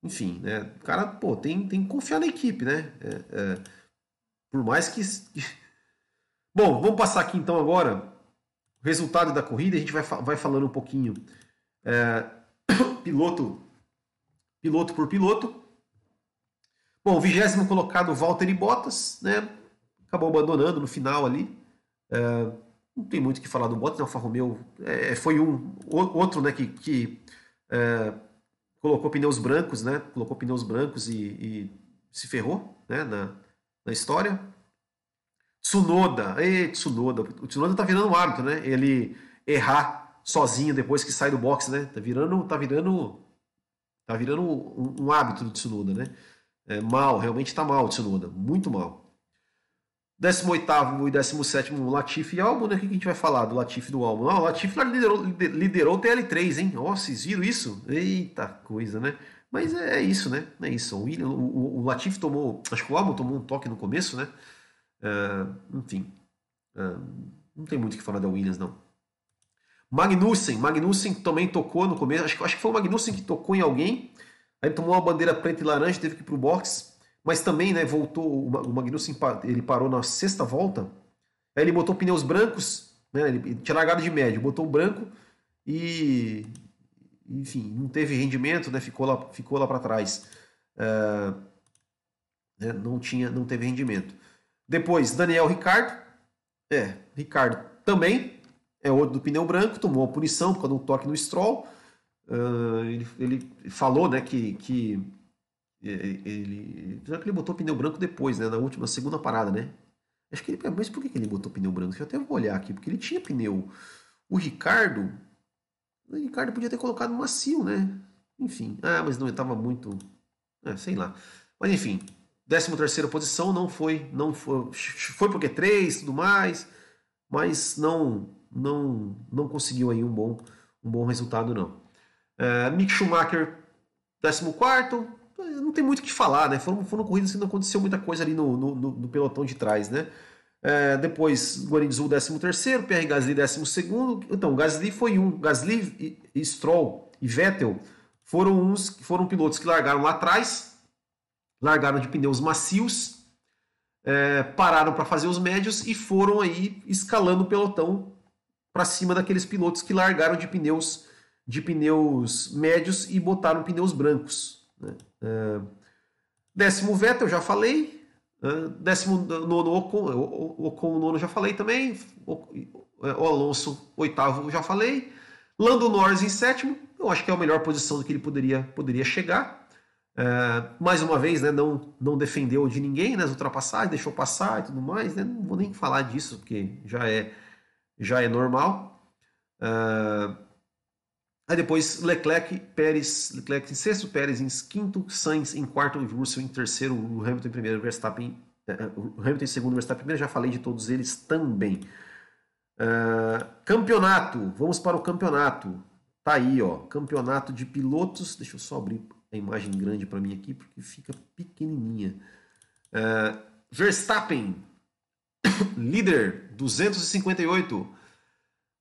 Enfim, né? O cara, pô, tem, tem que confiar na equipe, né? É, é... por mais que. Bom, vamos passar aqui então agora o resultado da corrida. A gente vai, vai falando um pouquinho. É, piloto piloto por piloto. Bom, vigésimo colocado Valtteri Bottas, né? Acabou abandonando no final ali. É, não tem muito o que falar do Bottas, né? Alfa Romeo é, foi um outro, né? Que, que é, colocou pneus brancos, né? Colocou pneus brancos e, e se ferrou, né? Na, na história. Tsunoda, ei, Tsunoda. O Tsunoda tá virando um hábito, né? Ele errar sozinho depois que sai do box, né? Tá virando, tá virando Tá virando um, um hábito do Tsunoda, né? É, mal, realmente está mal o Tsunoda, muito mal. 18 e 17 Latifi e Albon, né? O que a gente vai falar do Latifi e do Albon? Ah, o Latifi liderou, liderou o TL3, hein? Ó, oh, vocês viram isso? Eita coisa, né? Mas é, é isso, né? É isso. O, William, o, o Latifi tomou. Acho que o Albon tomou um toque no começo, né? Uh, enfim. Uh, não tem muito o que falar da Williams, não. Magnussen, Magnussen também tocou no começo, acho, acho que foi o Magnussen que tocou em alguém, aí tomou uma bandeira preta e laranja, teve que ir pro box, mas também, né, voltou, o Magnussen ele parou na sexta volta, aí ele botou pneus brancos, né, ele tinha largado de médio, botou o branco e, enfim, não teve rendimento, né, ficou lá, ficou lá para trás, é, né, não tinha, não teve rendimento. Depois, Daniel Ricardo, é, Ricardo também é outro do pneu branco, tomou a punição por causa um toque no Stroll. Uh, ele, ele, falou né, que, que ele, já que ele botou pneu branco depois, né, na última, segunda parada, né? Acho que ele, mas por que ele botou pneu branco? Eu até vou olhar aqui, porque ele tinha pneu. O Ricardo, o Ricardo podia ter colocado macio, né? Enfim, ah, mas não, estava muito, é, sei lá. Mas enfim, 13 terceira posição, não foi, não foi, foi porque três, tudo mais, mas não, não, não conseguiu aí um bom, um bom resultado não. É, Mick Schumacher, 14 quarto, não tem muito o que falar, né? Foram, foram corridas que não aconteceu muita coisa ali no, no, no pelotão de trás, né? É, depois, Guarinzou, 13 terceiro, Pierre Gasly, 12 segundo. Então, Gasly foi um. Gasly, e, e Stroll e Vettel foram uns foram pilotos que largaram lá atrás, largaram de pneus macios, é, pararam para fazer os médios e foram aí escalando o pelotão para cima daqueles pilotos que largaram de pneus de pneus médios e botaram pneus brancos. Né? É, décimo Vettel, já falei. É, décimo nono Ocon, o Ocon nono já falei também. O, o Alonso oitavo já falei. Lando Norris em sétimo. Eu acho que é a melhor posição que ele poderia, poderia chegar. É, mais uma vez, né, não, não defendeu de ninguém né, ultrapassagens, deixou passar e tudo mais. Né, não vou nem falar disso, porque já é, já é normal. É, aí depois Leclerc, Pérez, Leclerc em sexto, Pérez em quinto, Sainz em quarto, Russell em terceiro, Hamilton em primeiro, Verstappen, o Hamilton em segundo, Verstappen em primeiro. Já falei de todos eles também. É, campeonato, vamos para o campeonato. Tá aí, ó, campeonato de pilotos. Deixa eu só abrir a imagem grande para mim aqui, porque fica pequenininha. Uh, Verstappen, líder, 258.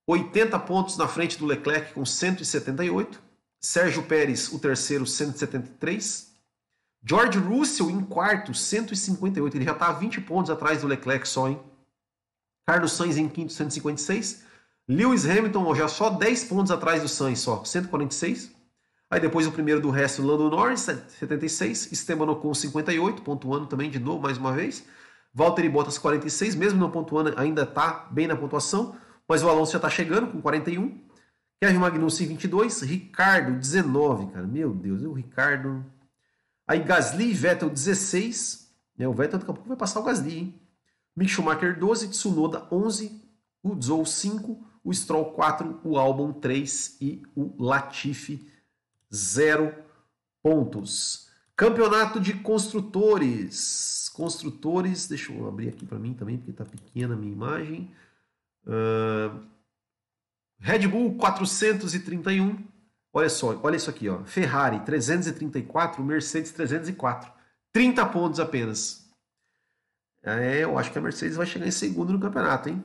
80 pontos na frente do Leclerc com 178. Sérgio Pérez, o terceiro, 173. George Russell em quarto, 158. Ele já está a 20 pontos atrás do Leclerc só, hein? Carlos Sainz em quinto, 156. Lewis Hamilton já só 10 pontos atrás do Sainz, só 146. Aí depois o primeiro do resto, Lando Norris, 76. Esteban Ocon, 58, pontuando também de novo, mais uma vez. Valtteri Bottas, 46, mesmo não pontuando, ainda está bem na pontuação. Mas o Alonso já está chegando com 41. Kevin Magnussen, 22. Ricardo, 19, cara. Meu Deus, o Ricardo. Aí Gasly e Vettel, 16. É, o Vettel daqui a pouco vai passar o Gasly, hein? Mick Schumacher, 12. Tsunoda, 11. O Zou, 5 o Stroll 4, o Albon 3 e o Latifi 0 pontos. Campeonato de construtores. Construtores, deixa eu abrir aqui para mim também, porque está pequena a minha imagem. Uh, Red Bull 431. Olha só, olha isso aqui, ó. Ferrari 334, Mercedes 304. 30 pontos apenas. É, eu acho que a Mercedes vai chegar em segundo no campeonato, hein?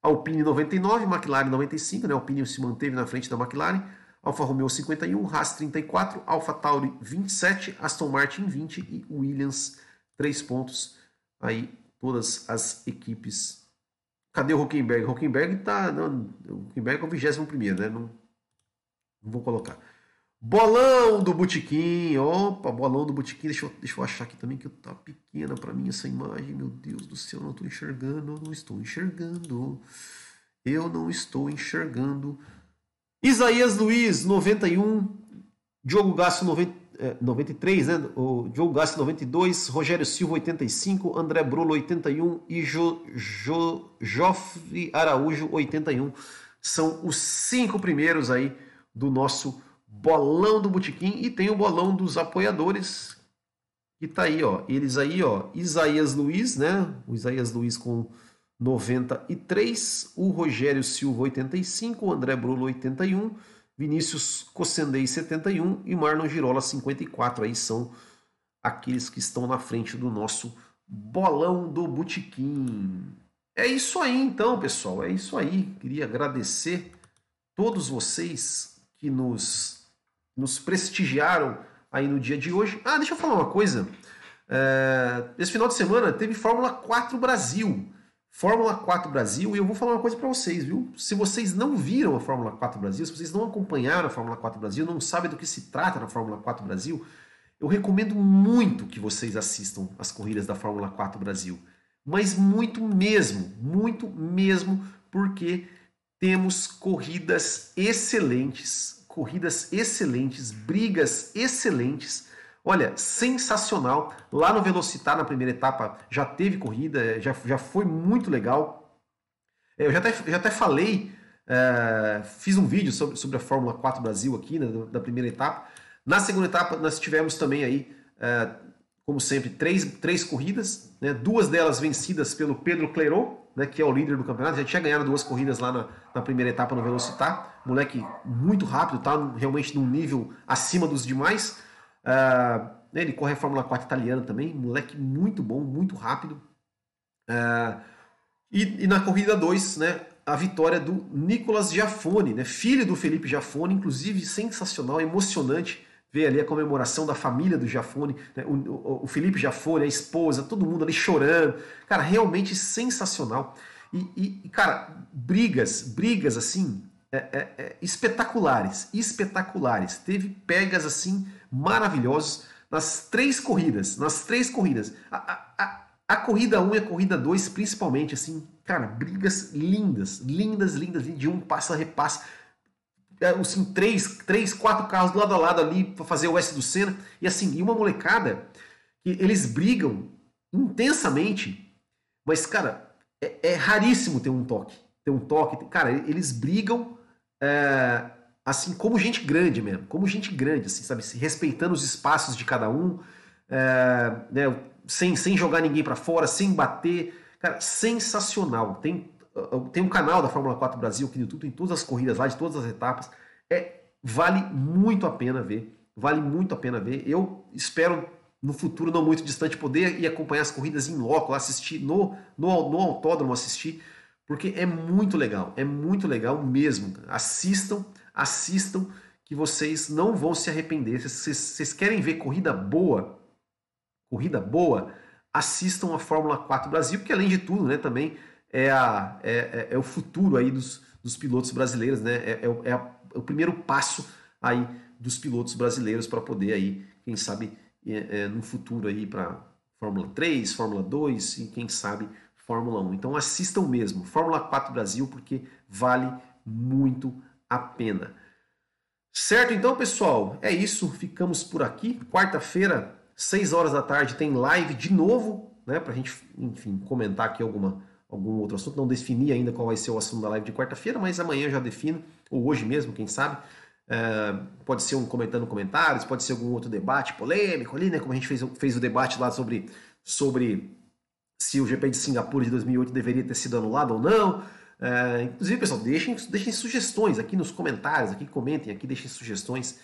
Alpine 99, McLaren 95, né? Alpine se manteve na frente da McLaren. Alfa Romeo 51, Haas 34, Alfa Tauri 27, Aston Martin 20 e Williams 3 pontos. Aí todas as equipes. Cadê o Huckenberg? O Huckenberg tá. Não, é o 21, né? Não, não vou colocar. Bolão do Botequim. Opa, bolão do Botequim. Deixa eu, deixa eu achar aqui também que tá pequena para mim essa imagem. Meu Deus do céu, não estou enxergando. Não estou enxergando. Eu não estou enxergando. Isaías Luiz, 91. Diogo Gasso, 90, é, 93, né? O Diogo Gasso, 92. Rogério Silva, 85. André Brulo, 81. E jo, jo, Joffre Araújo, 81. São os cinco primeiros aí do nosso bolão do Botequim e tem o bolão dos apoiadores, que tá aí, ó. Eles aí, ó, Isaías Luiz, né? O Isaías Luiz com 93, o Rogério Silva 85, o André Brulo 81, Vinícius Cossendei 71 e Marlon Girola 54. Aí são aqueles que estão na frente do nosso bolão do Botequim. É isso aí então, pessoal. É isso aí. Queria agradecer todos vocês que nos nos prestigiaram aí no dia de hoje. Ah, deixa eu falar uma coisa. É, esse final de semana teve Fórmula 4 Brasil. Fórmula 4 Brasil, e eu vou falar uma coisa para vocês, viu? Se vocês não viram a Fórmula 4 Brasil, se vocês não acompanharam a Fórmula 4 Brasil, não sabem do que se trata na Fórmula 4 Brasil, eu recomendo muito que vocês assistam as corridas da Fórmula 4 Brasil. Mas muito mesmo, muito mesmo, porque temos corridas excelentes, corridas excelentes, brigas excelentes. Olha, sensacional. Lá no Velocitar, na primeira etapa, já teve corrida, já, já foi muito legal. É, eu já até, já até falei, é, fiz um vídeo sobre, sobre a Fórmula 4 Brasil aqui, né, da primeira etapa. Na segunda etapa, nós tivemos também aí como sempre, três, três corridas, né? duas delas vencidas pelo Pedro Clerot, né, que é o líder do campeonato, já tinha ganhado duas corridas lá na, na primeira etapa no Velocitar, moleque muito rápido, tá realmente num nível acima dos demais. Uh, ele corre a Fórmula 4 italiana também, moleque muito bom, muito rápido. Uh, e, e, na corrida 2, né, a vitória do Nicolas Giafone, né, filho do Felipe Giafone, inclusive sensacional, emocionante ver ali a comemoração da família do Giafone, né, o, o, Felipe Giafone, a esposa, todo mundo ali chorando. Cara, realmente sensacional. E, e cara, brigas, brigas assim, é, é, é, espetaculares, espetaculares. Teve pegas assim maravilhosos nas três corridas, nas três corridas. A, a, a corrida 1 e a corrida 2, principalmente, assim, cara, brigas lindas, lindas, lindas, de um passa, repassa é, assim, três, três, quatro carros lado a lado ali para fazer o S do Senna. E assim, e uma molecada que eles brigam intensamente, mas, cara, é, é raríssimo ter um toque. Ter um toque. Cara, eles brigam é, assim, como gente grande mesmo. Como gente grande, assim, sabe? Se respeitando os espaços de cada um, é, né, sem, sem jogar ninguém para fora, sem bater. Cara, sensacional. Tem tem um canal da Fórmula 4 Brasil aqui no YouTube, tem todas as corridas lá, de todas as etapas. É, vale muito a pena ver. Vale muito a pena ver. Eu espero no futuro não muito distante poder ir acompanhar as corridas em loco, assistir no, no, no autódromo, assistir, porque é muito legal, é muito legal mesmo. Assistam, assistam, que vocês não vão se arrepender. Se vocês, querem ver corrida boa, corrida boa, assistam a Fórmula 4 Brasil, porque além de tudo, né, também é, a, é, é, é o futuro aí dos, dos pilotos brasileiros, né? É, é, é, é, o primeiro passo aí dos pilotos brasileiros para poder aí, quem sabe, é no futuro aí para Fórmula 3, Fórmula 2 e quem sabe Fórmula 1. Então assistam mesmo, Fórmula 4 Brasil, porque vale muito a pena. Certo, então, pessoal, é isso. Ficamos por aqui. Quarta-feira, 6 horas da tarde, tem live de novo, né? Para a gente, enfim, comentar aqui alguma algum outro assunto. Não defini ainda qual vai ser o assunto da live de quarta-feira, mas amanhã já defino, ou hoje mesmo, quem sabe. É, pode ser um comentando comentários, pode ser algum outro debate polêmico ali, né? Como a gente fez, fez o debate lá sobre, sobre se o GP de Singapura de 2008 deveria ter sido anulado ou não. É, inclusive, pessoal, deixem, deixem sugestões aqui nos comentários, aqui comentem, aqui deixem sugestões.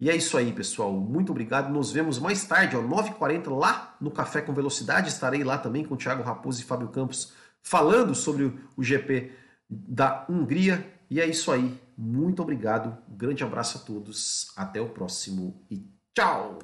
E é isso aí, pessoal. Muito obrigado. Nos vemos mais tarde, ó, 9h40, lá no Café com Velocidade. Estarei lá também com o Thiago Raposo e Fábio Campos falando sobre o GP da Hungria. E é isso aí. Muito obrigado. Grande abraço a todos. Até o próximo e tchau!